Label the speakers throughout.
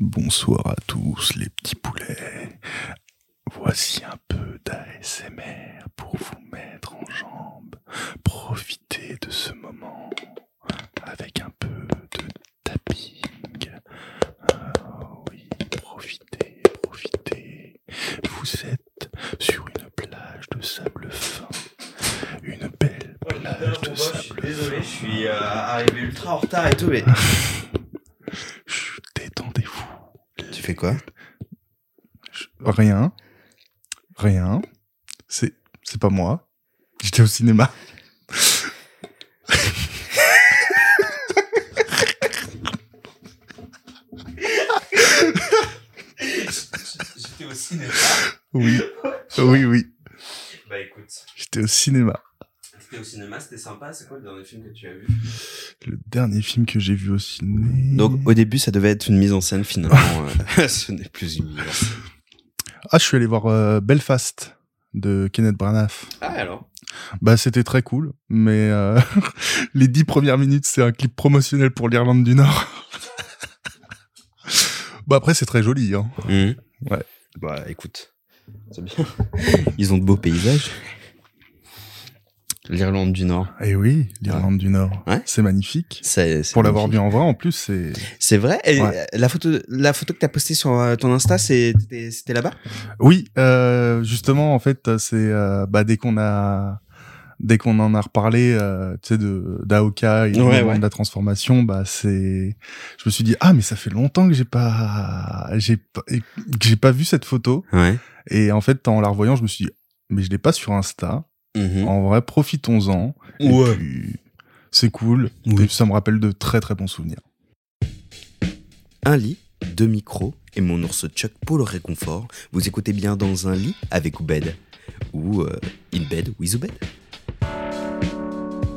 Speaker 1: Bonsoir à tous les petits poulets. Voici un peu d'ASMR pour vous mettre en jambe. Profitez de ce moment avec un peu de tapping. Ah oui, profitez, profitez. Vous êtes sur une plage de sable fin. Une belle plage de sable
Speaker 2: désolé, je
Speaker 1: fin.
Speaker 2: suis euh, arrivé ultra en retard et tout, mais.
Speaker 1: Chut, Détendez-vous.
Speaker 2: Tu fais quoi
Speaker 1: Rien. Rien. C'est, c'est pas moi. J'étais au cinéma.
Speaker 2: J'étais au cinéma.
Speaker 1: Oui. Oui, oui.
Speaker 2: Bah écoute,
Speaker 1: J'étais au cinéma.
Speaker 2: Au cinéma, c'était sympa. C'est quoi le dernier film que tu as vu?
Speaker 1: Le dernier film que j'ai vu au ciné.
Speaker 2: Donc au début, ça devait être une mise en scène, finalement. euh, ce n'est plus une mise en scène.
Speaker 1: Ah, je suis allé voir euh, Belfast de Kenneth Branagh.
Speaker 2: Ah alors?
Speaker 1: Bah, c'était très cool, mais euh, les dix premières minutes, c'est un clip promotionnel pour l'Irlande du Nord. bah après, c'est très joli. Hein.
Speaker 2: Mhm.
Speaker 1: Ouais.
Speaker 2: Bah écoute, c'est bien. Ils ont de beaux paysages. L'Irlande du Nord.
Speaker 1: Eh oui, l'Irlande du Nord.
Speaker 2: Ouais.
Speaker 1: C'est magnifique.
Speaker 2: C'est,
Speaker 1: Pour l'avoir vu en vrai, en plus, c'est.
Speaker 2: C'est vrai Et
Speaker 1: Ouais.
Speaker 2: la photo, la photo que t'as postée sur euh, ton Insta, c'était, là-bas?
Speaker 1: Oui, euh, justement, en fait, c'est euh, bah, dès qu'on a dès qu'on en a reparlé, euh, tu sais, de d'Aoka et
Speaker 2: Ouais, ouais.
Speaker 1: de la transformation, bah c'est, je me suis dit ah mais ça fait longtemps que j'ai pas j'ai pas que j'ai pas vu cette photo
Speaker 2: Ouais.
Speaker 1: et en fait en la revoyant je me suis dit mais je l'ai pas sur Insta.
Speaker 2: Mhm.
Speaker 1: En vrai, profitons-en. Et
Speaker 2: Ouais.
Speaker 1: puis, c'est cool.
Speaker 2: Oui.
Speaker 1: Et ça me rappelle de très très bons souvenirs.
Speaker 2: Un lit, deux micros et mon ours Chuck pour le réconfort. Vous écoutez bien dans un lit avec Oubed ou euh, in bed with Oubed.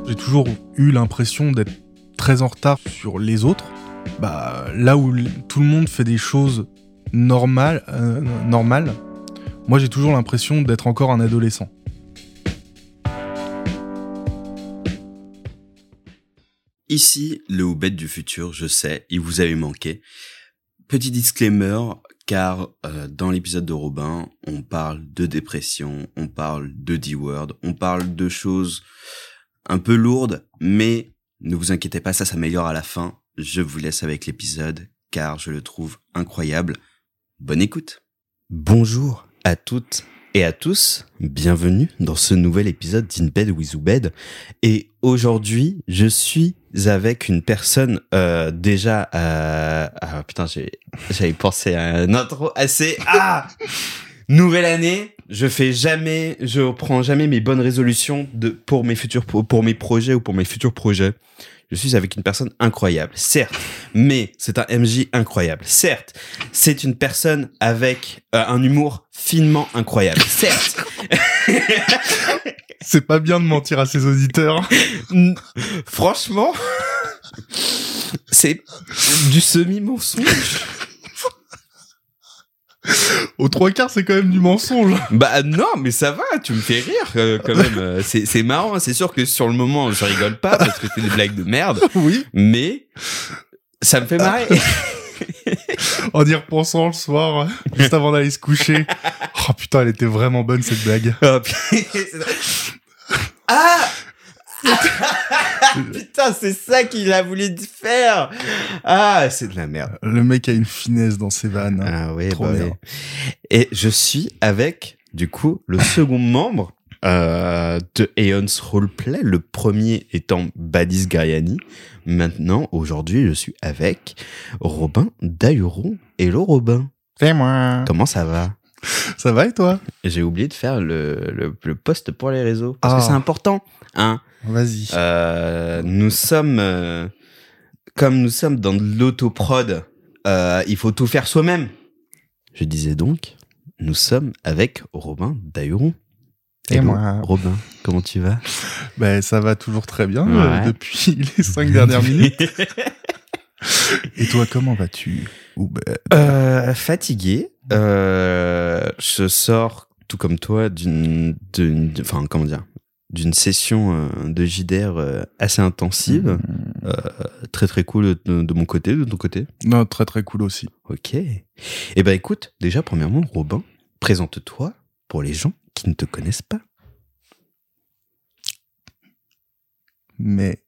Speaker 1: J'ai toujours eu l'impression d'être très en retard sur les autres. Bah, là où tout le monde fait des choses normales, euh, normales moi j'ai toujours l'impression d'être encore un adolescent.
Speaker 2: Ici, le Oubed du futur, je sais, il vous avait manqué. Petit disclaimer, car euh, dans l'épisode de Robin, on parle de dépression, on parle de D-word, on parle de choses un peu lourdes, mais ne vous inquiétez pas, ça s'améliore à la fin. Je vous laisse avec l'épisode, car je le trouve incroyable. Bonne écoute. Bonjour à toutes et à tous, bienvenue dans ce nouvel épisode d'In Bed with Oubed. Et aujourd'hui, je suis avec une personne euh, déjà... Euh, ah putain, j'ai- j'avais pensé à un intro assez... Ah Nouvelle année, je fais jamais, je prends jamais mes bonnes résolutions de pour mes futurs pour, mes projets ou pour mes futurs projets. Je suis avec une personne incroyable, certes, mais c'est un MJ incroyable. Certes, c'est une personne avec euh, un humour finement incroyable. Certes,
Speaker 1: C'est pas bien de mentir à ses auditeurs.
Speaker 2: Franchement, c'est du semi-mensonge.
Speaker 1: Aux trois quarts, c'est quand même du mensonge.
Speaker 2: Bah non, mais ça va, tu me fais rire euh, quand même. C'est c'est marrant, c'est sûr que sur le moment, je rigole pas parce que c'est des blagues de merde,
Speaker 1: oui.
Speaker 2: mais ça me fait marrer.
Speaker 1: En y repensant le soir, juste avant d'aller se coucher. Oh putain, elle était vraiment bonne cette blague.
Speaker 2: Putain. ah Putain, c'est ça qu'il a voulu faire. Ah, c'est de la merde.
Speaker 1: Le mec a une finesse dans ses vannes.
Speaker 2: Ah oui,
Speaker 1: Trop
Speaker 2: bah
Speaker 1: bien.
Speaker 2: oui. Et je suis avec, du coup, le second membre euh, de Aeon's Roleplay, le premier étant Badis Gariani. Maintenant, aujourd'hui, je suis avec Robin Dahuron. Hello Robin,
Speaker 1: C'est moi.
Speaker 2: comment ça va?
Speaker 1: Ça va et toi?
Speaker 2: J'ai oublié de faire le, le, le post pour les réseaux, parce
Speaker 1: Ah.
Speaker 2: que c'est important. Hein
Speaker 1: Vas-y.
Speaker 2: Euh, nous sommes, euh, comme nous sommes dans de l'autoprod, euh, il faut tout faire soi-même. Je disais donc, nous sommes avec Robin Dahuron.
Speaker 1: Et
Speaker 2: Hello,
Speaker 1: moi.
Speaker 2: Robin, comment tu vas?
Speaker 1: Ben, ça va toujours très bien
Speaker 2: Ouais.
Speaker 1: euh, depuis les cinq dernières minutes. Et toi, comment vas-tu? Ben,
Speaker 2: Euh, fatigué. Euh, je sors tout comme toi d'une, d'une, enfin comment dire, d'une session de JDR assez intensive. Euh, très très cool de, de mon côté, de ton côté.
Speaker 1: Non, très très cool aussi.
Speaker 2: Ok. Eh ben écoute, déjà premièrement, Robin, présente-toi pour les gens qui ne te connaissent pas.
Speaker 1: Mais.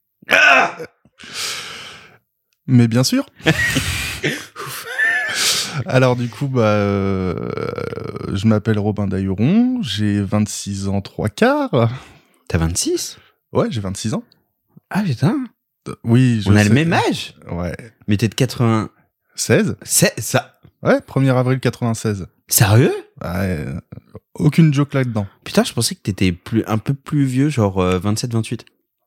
Speaker 1: Mais bien sûr. Alors du coup, bah, euh, je m'appelle Robin Dailleron, j'ai 26 ans, 3 quarts.
Speaker 2: T'as 26
Speaker 1: Ouais, j'ai 26 ans.
Speaker 2: Ah putain
Speaker 1: Oui, je
Speaker 2: On a le même âge?
Speaker 1: Ouais.
Speaker 2: Mais t'es de 80...
Speaker 1: 16
Speaker 2: C'est ça
Speaker 1: Ouais, 1er avril 96.
Speaker 2: Sérieux?
Speaker 1: Ouais, euh, aucune joke là-dedans.
Speaker 2: Putain, je pensais que t'étais plus, un peu plus vieux, genre 27-28.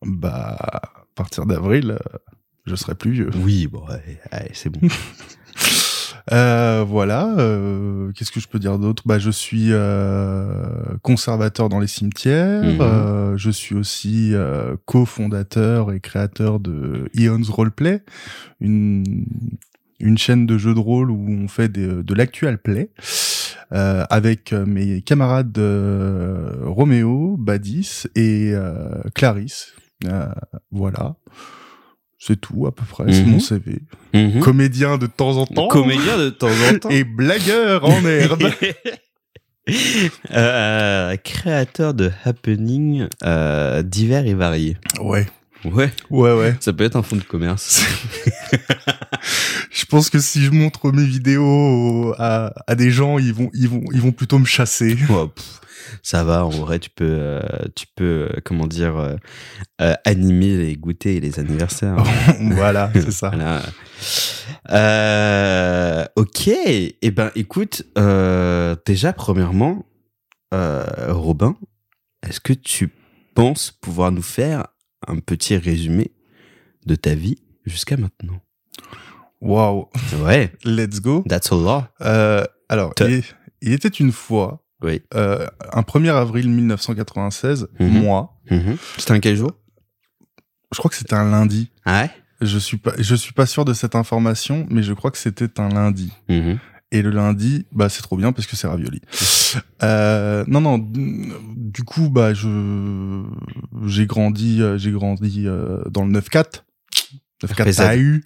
Speaker 1: Bah, à partir d'avril, euh, je serai plus vieux.
Speaker 2: Oui, bon, ouais, ouais, c'est bon.
Speaker 1: Euh, voilà. euh, Qu'est-ce que je peux dire d'autre? Bah, je suis euh, conservateur dans les cimetières.
Speaker 2: Mhm.
Speaker 1: euh, je suis aussi euh, cofondateur et créateur de Eons Roleplay, une une chaîne de jeux de rôle où on fait des- de l'actual play euh, avec euh, mes camarades euh, Roméo, Badis et euh, Clarisse. Voilà. C'est tout à peu près, c'est
Speaker 2: Mhm.
Speaker 1: mon CV.
Speaker 2: Mhm.
Speaker 1: Comédien de temps en temps.
Speaker 2: Comédien de temps en temps.
Speaker 1: Et blagueur en herbe.
Speaker 2: Euh, créateur de happenings euh, divers et variés.
Speaker 1: ouais,
Speaker 2: Ouais,
Speaker 1: ouais, ouais.
Speaker 2: ça peut être un fonds de commerce.
Speaker 1: Je pense que si je montre mes vidéos à, à des gens, ils vont, ils vont, ils vont plutôt me chasser.
Speaker 2: Oh, pff, ça va, en vrai, tu peux, euh, tu peux, euh, comment dire, euh, animer les goûters et les anniversaires.
Speaker 1: voilà, c'est ça.
Speaker 2: Voilà. Euh, ok. Eh ben, écoute, déjà, premièrement, Robin, est-ce que tu penses pouvoir nous faire un petit résumé de ta vie jusqu'à maintenant?
Speaker 1: Waouh,
Speaker 2: Ouais,
Speaker 1: let's go.
Speaker 2: that's a.
Speaker 1: Euh, alors, il, il était une fois,
Speaker 2: Oui.
Speaker 1: euh, un 1er avril 1996,
Speaker 2: Mhm.
Speaker 1: moi,
Speaker 2: Mhm. C'était un quel jour?
Speaker 1: Je crois que c'était un lundi.
Speaker 2: Ah ouais?
Speaker 1: Je suis pas, je suis pas sûr de cette information, mais je crois que c'était un lundi.
Speaker 2: Mhm.
Speaker 1: Et le lundi, bah c'est trop bien parce que c'est ravioli. Euh, non non, du coup bah je j'ai grandi euh, j'ai grandi euh, dans le 9-4. 9-4
Speaker 2: RPZ.
Speaker 1: AU.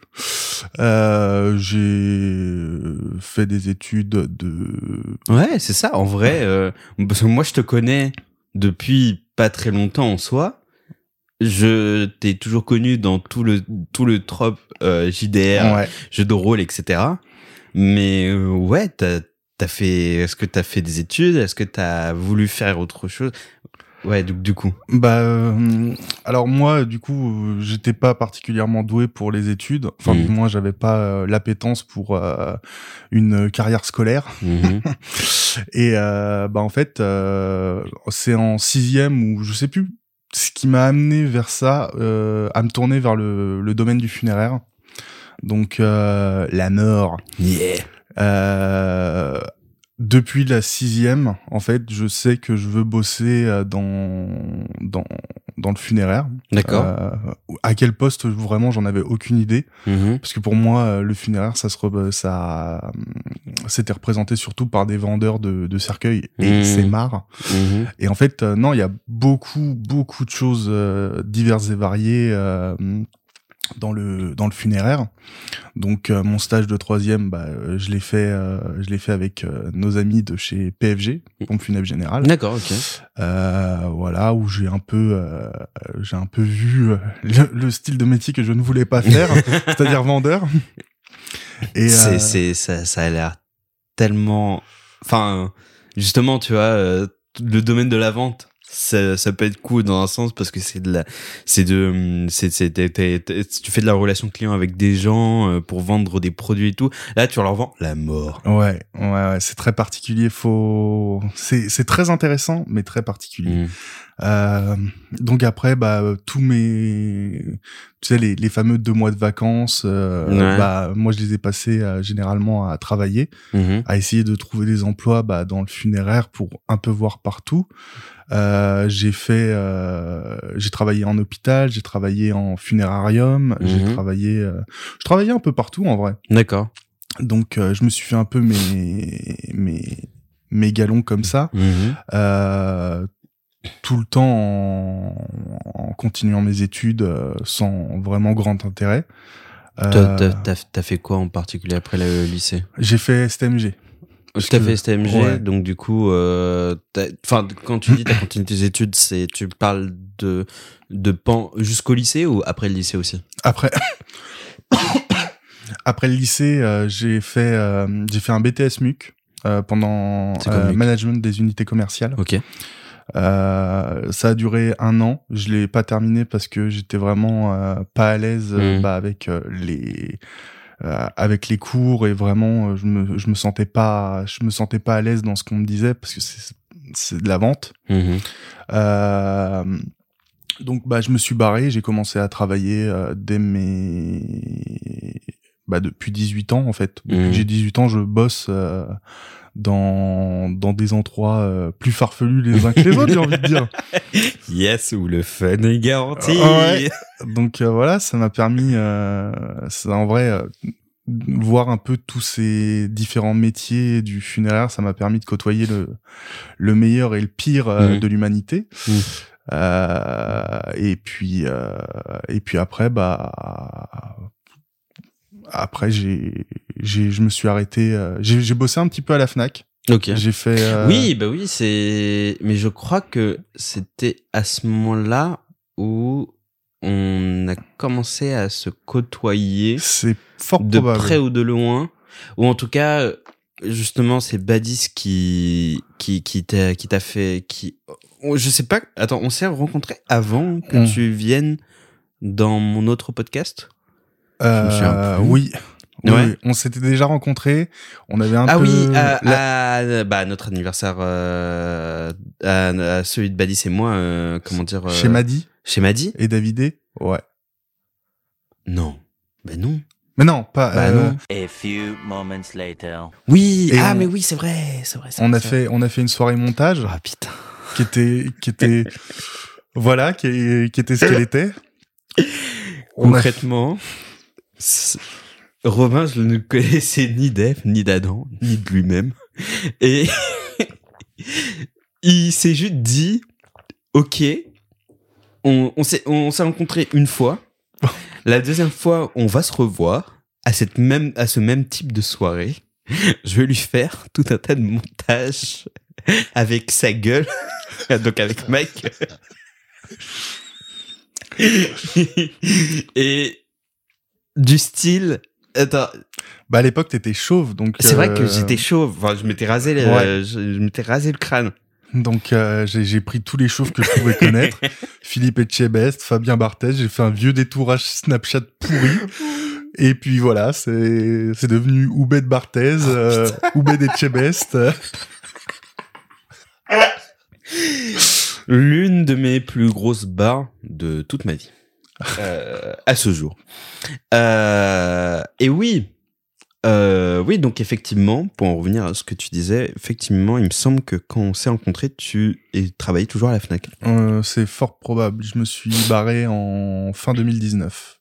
Speaker 1: Euh, j'ai fait des études de
Speaker 2: Ouais, c'est ça. En vrai, euh, parce que moi, je te connais depuis pas très longtemps en soi. Je t'ai toujours connu dans tout le tout le trope euh, JDR,
Speaker 1: ouais.
Speaker 2: jeux de rôle, etc. Mais euh, ouais, t'as as fait. Est-ce que t'as fait des études? Est-ce que t'as voulu faire autre chose? Ouais, du, du coup.
Speaker 1: Bah euh, alors moi du coup euh, j'étais pas particulièrement doué pour les études. Enfin du moins j'avais pas euh, l'appétence pour euh, une carrière scolaire.
Speaker 2: Mhm.
Speaker 1: Et euh, bah en fait, c'est en sixième ou je sais plus ce qui m'a amené vers ça, à me tourner vers le, le domaine du funéraire. Donc la mort.
Speaker 2: yeah.
Speaker 1: Euh, depuis la sixième, en fait, je sais que je veux bosser euh, dans dans dans le funéraire.
Speaker 2: D'accord.
Speaker 1: Euh, à quel poste vraiment, j'en avais aucune idée.
Speaker 2: Mhm.
Speaker 1: Parce que pour moi, euh, le funéraire, ça se re- ça, c'était représenté surtout par des vendeurs de, de cercueils et
Speaker 2: Mmh.
Speaker 1: c'est marre.
Speaker 2: Mhm.
Speaker 1: Et en fait, euh, non, il y a beaucoup, beaucoup de choses euh, diverses et variées euh, dans le dans le funéraire. Donc, euh, mon stage de troisième, bah, euh, je l'ai fait, euh, je l'ai fait avec euh, nos amis de chez PFG, Pompe Funèbre Générale.
Speaker 2: D'accord, ok.
Speaker 1: Euh, voilà, où j'ai un peu, euh, j'ai un peu vu euh, le, le style de métier que je ne voulais pas faire, c'est-à-dire vendeur. Et
Speaker 2: c'est c'est ça ça a l'air tellement enfin justement tu vois euh, le domaine de la vente ça, ça peut être cool dans un sens parce que c'est de la c'est de c'est c'est tu fais de la relation client avec des gens euh, pour vendre des produits et tout là tu leur vends la mort
Speaker 1: ouais, ouais, ouais, c'est très particulier. Faut, c'est, c'est très intéressant, mais très particulier.
Speaker 2: Mm.
Speaker 1: Euh, donc après, bah, tous mes, tu sais, les, les fameux deux mois de vacances, euh,
Speaker 2: Ouais.
Speaker 1: bah, moi, je les ai passés euh, généralement à travailler.
Speaker 2: Mhm.
Speaker 1: à essayer de trouver des emplois bah, dans le funéraire pour un peu voir partout. Euh, j'ai fait, euh, j'ai travaillé en hôpital, j'ai travaillé en funérarium, j'ai
Speaker 2: Mhm.
Speaker 1: travaillé, euh, je travaillais un peu partout en vrai.
Speaker 2: d'accord
Speaker 1: Donc euh, je me suis fait un peu mes mes mes galons comme ça. Euh, tout le temps en, en continuant mes études sans vraiment grand intérêt.
Speaker 2: T'as t'as fait quoi en particulier après le lycée?
Speaker 1: J'ai fait STMG.
Speaker 2: Fait STMG,
Speaker 1: ouais.
Speaker 2: donc du coup, euh, enfin, quand tu dis t'as continué tes études, c'est tu parles de de pan jusqu'au lycée ou après le lycée aussi?
Speaker 1: Après, après le lycée, euh, j'ai fait euh, j'ai fait un BTS MUC euh, pendant
Speaker 2: MUC
Speaker 1: management des unités commerciales.
Speaker 2: Ok.
Speaker 1: Ça a duré un an. Je l'ai pas terminé parce que j'étais vraiment pas à l'aise
Speaker 2: Mhm.
Speaker 1: bah, avec les avec les cours et vraiment euh, je me je me sentais pas je me sentais pas à l'aise dans ce qu'on me disait parce que c'est c'est de la vente.
Speaker 2: Mhm.
Speaker 1: Euh, donc bah je me suis barré, j'ai commencé à travailler euh, dès mes bah depuis 18 ans en fait. Depuis
Speaker 2: Mhm.
Speaker 1: que j'ai 18 ans, je bosse euh, dans dans des endroits euh, plus farfelus les uns que les autres, j'ai envie de dire.
Speaker 2: Yes, ou le fun est garanti.
Speaker 1: Ouais. Donc euh, voilà, ça m'a permis euh, ça, en vrai euh, voir un peu tous ces différents métiers du funéraire, ça m'a permis de côtoyer le le meilleur et le pire
Speaker 2: Mhm.
Speaker 1: de l'humanité.
Speaker 2: Mhm.
Speaker 1: Euh, et puis euh, et puis après bah après j'ai j'ai je me suis arrêté euh, j'ai j'ai bossé un petit peu à la Fnac.
Speaker 2: Ok.
Speaker 1: J'ai fait euh,
Speaker 2: Oui, bah oui, c'est. Mais je crois que c'était à ce moment-là où on a commencé à se côtoyer
Speaker 1: c'est fort
Speaker 2: de
Speaker 1: probable.
Speaker 2: près ou de loin, ou en tout cas, justement, c'est Badis qui qui qui t'a qui t'a fait qui. oh, Je sais pas. Attends, on s'est rencontrés avant que
Speaker 1: Mm.
Speaker 2: tu viennes dans mon autre podcast?
Speaker 1: Euh, oui. Oui,
Speaker 2: Ouais.
Speaker 1: oui. on s'était déjà rencontrés. On avait un
Speaker 2: ah
Speaker 1: peu.
Speaker 2: oui, à,
Speaker 1: la-
Speaker 2: à- bah, notre anniversaire, euh, à, à celui de Badis et moi, euh, comment dire. euh,
Speaker 1: Chez Madi
Speaker 2: Chez Madi
Speaker 1: et Davidé. Ouais.
Speaker 2: Non. Ben non.
Speaker 1: Mais non, pas.
Speaker 2: Bah
Speaker 1: euh,
Speaker 2: non.
Speaker 3: A few moments later.
Speaker 2: Oui,
Speaker 1: Et
Speaker 2: ah
Speaker 1: on-
Speaker 2: mais oui, c'est vrai, c'est vrai.
Speaker 1: On
Speaker 2: vrai,
Speaker 1: a fait, on a fait une soirée montage.
Speaker 2: Ah putain.
Speaker 1: qui était, qui était, voilà, qui, qui était ce qu'elle était. On a-
Speaker 2: Robin, je ne connaissais ni d'Eve, ni d'Adam, ni de lui-même. Et il s'est juste dit, ok, on, on s'est rencontrés une fois. La deuxième fois, on va se revoir à cette même à ce même type de soirée. Je vais lui faire tout un tas de montages avec sa gueule, donc avec Mike. Et du style, attends,
Speaker 1: Bah à l'époque t'étais chauve, donc.
Speaker 2: c'est vrai
Speaker 1: euh,
Speaker 2: que j'étais chauve. Enfin, je m'étais rasé,
Speaker 1: Ouais.
Speaker 2: je, je m'étais rasé le crâne.
Speaker 1: Donc euh, j'ai pris tous les chauves que je pouvais connaître. Philippe Etchebest, Fabien Barthez, j'ai fait un vieux détourage Snapchat pourri. Et puis voilà, c'est c'est devenu Oubed Barthez, euh, Oubed Etchebest.
Speaker 2: L'une de mes plus grosses barres de toute ma vie. Euh, à ce jour. Euh, et oui. Euh, oui, donc effectivement, pour en revenir à ce que tu disais, effectivement, il me semble que quand on s'est rencontrés, tu travaillais toujours à la FNAC.
Speaker 1: Euh, c'est fort probable. Je me suis barré en fin 2019.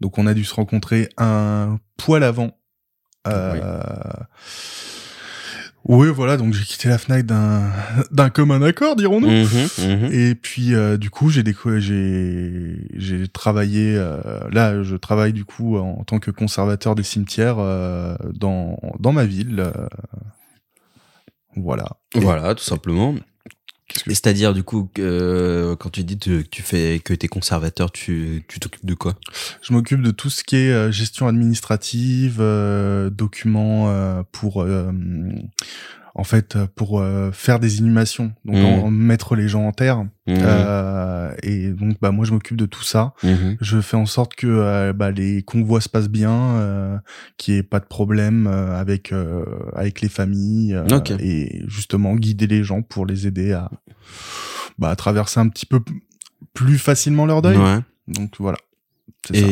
Speaker 1: Donc on a dû se rencontrer un poil avant. Euh... Oui, voilà. Donc j'ai quitté la Fnac d'un d'un commun accord, dirons-nous.
Speaker 2: Mhm, mhm.
Speaker 1: Et puis euh, du coup j'ai j'ai j'ai travaillé euh, là je travaille du coup en, tant que conservateur des cimetières euh, dans dans ma ville voilà
Speaker 2: Voilà, tout simplement.
Speaker 1: Qu'est-ce que-
Speaker 2: Et C'est-à-dire, du coup, que, euh, quand tu dis que tu fais que t'es conservateur, tu tu t'occupes de quoi?
Speaker 1: Je m'occupe de tout ce qui est euh, gestion administrative euh, documents euh, pour euh, en fait pour euh, faire des inhumations donc en- mettre les gens en terre
Speaker 2: Mhm,
Speaker 1: Euh, et donc bah moi je m'occupe de tout ça
Speaker 2: mhm.
Speaker 1: Je fais en sorte que euh, bah, les convois se passent bien, euh, qu'il n'y ait pas de problème euh, avec euh, avec les familles euh,
Speaker 2: Ok.
Speaker 1: et justement guider les gens pour les aider à bah, à traverser un petit peu plus facilement leur deuil.
Speaker 2: Ouais.
Speaker 1: Donc voilà. C'est ça.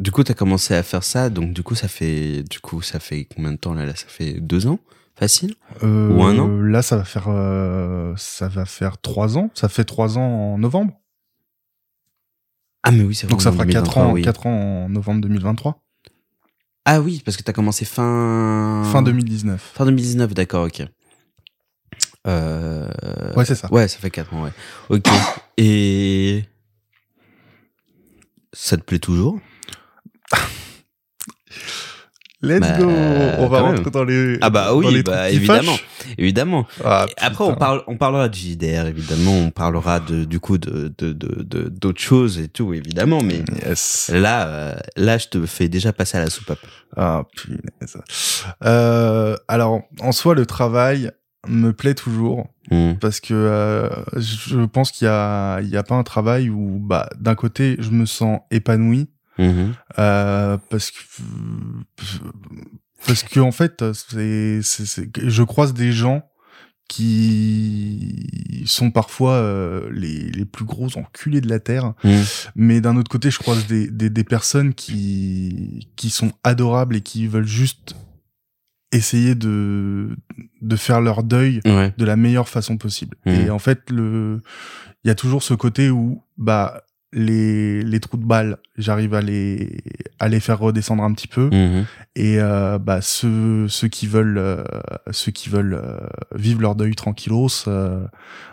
Speaker 2: Du coup, t'as commencé à faire ça, donc du coup, ça fait, du coup, ça fait combien de temps là, là Ça fait deux ans, facile?
Speaker 1: Euh,
Speaker 2: ou un an?
Speaker 1: Là, ça va faire euh, ça va faire trois ans. Ça fait trois ans en novembre.
Speaker 2: Ah mais oui, c'est vrai.
Speaker 1: Donc ça fera
Speaker 2: 2023,
Speaker 1: quatre ans,
Speaker 2: oui.
Speaker 1: quatre ans en novembre 2023.
Speaker 2: Ah oui, parce que t'as commencé fin
Speaker 1: Fin 2019.
Speaker 2: Fin 2019, d'accord, ok. Euh,
Speaker 1: Ouais, c'est ça.
Speaker 2: Ouais, ça fait 4 ans, ouais. Ok. Et ça te plaît toujours?
Speaker 1: Let's
Speaker 2: Bah,
Speaker 1: go On va rentrer
Speaker 2: même.
Speaker 1: dans les.
Speaker 2: Ah bah
Speaker 1: dans
Speaker 2: oui,
Speaker 1: les
Speaker 2: bah évidemment, évidemment.
Speaker 1: Ah,
Speaker 2: Après, on parle, on parlera de JDR, évidemment. On parlera de, du coup, de, de, d'autres choses et tout, évidemment. Mais
Speaker 1: Yes.
Speaker 2: là, euh, là, je te fais déjà passer à la soupape.
Speaker 1: Ah, punaise. Euh, alors, en soi, le travail me plaît toujours
Speaker 2: Hmm.
Speaker 1: parce que euh, je pense qu'il y a, il y a pas un travail où, bah, d'un côté, je me sens épanoui
Speaker 2: Mhm.
Speaker 1: euh, parce que parce que en fait, c'est, je croise des gens qui sont parfois euh, les, les plus gros enculés de la terre
Speaker 2: Hmm.
Speaker 1: mais d'un autre côté, je croise des, des, des personnes qui, qui sont adorables et qui veulent juste essayer de, de faire leur deuil
Speaker 2: Ouais.
Speaker 1: de la meilleure façon possible.
Speaker 2: Mhm.
Speaker 1: Et en fait, le, il y a toujours ce côté où, bah, les, les trous de balles, j'arrive à les, à les faire redescendre un petit peu.
Speaker 2: Mhm.
Speaker 1: Et, euh, bah, ceux, ceux qui veulent, euh, ceux qui veulent euh, vivre leur deuil tranquillos, euh,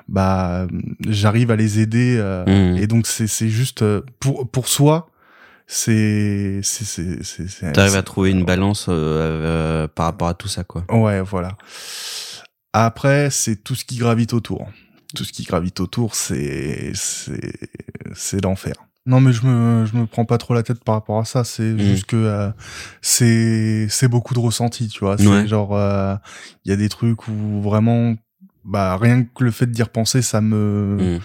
Speaker 1: bah, j'arrive à les aider, euh,
Speaker 2: Mhm.
Speaker 1: et donc c'est c'est juste euh, pour pour soi, c'est c'est c'est
Speaker 2: T'arrives à trouver une balance euh, euh, par rapport à tout ça, quoi.
Speaker 1: Ouais, voilà. Après, c'est tout ce qui gravite autour. Tout ce qui gravite autour, c'est c'est c'est l'enfer. Non, mais je me je me prends pas trop la tête par rapport à ça. C'est
Speaker 2: Mm.
Speaker 1: juste que euh, c'est c'est beaucoup de ressenti, tu vois. C'est
Speaker 2: Ouais.
Speaker 1: genre euh, il y a des trucs où vraiment bah rien que le fait d'y repenser, ça me
Speaker 2: Mhm.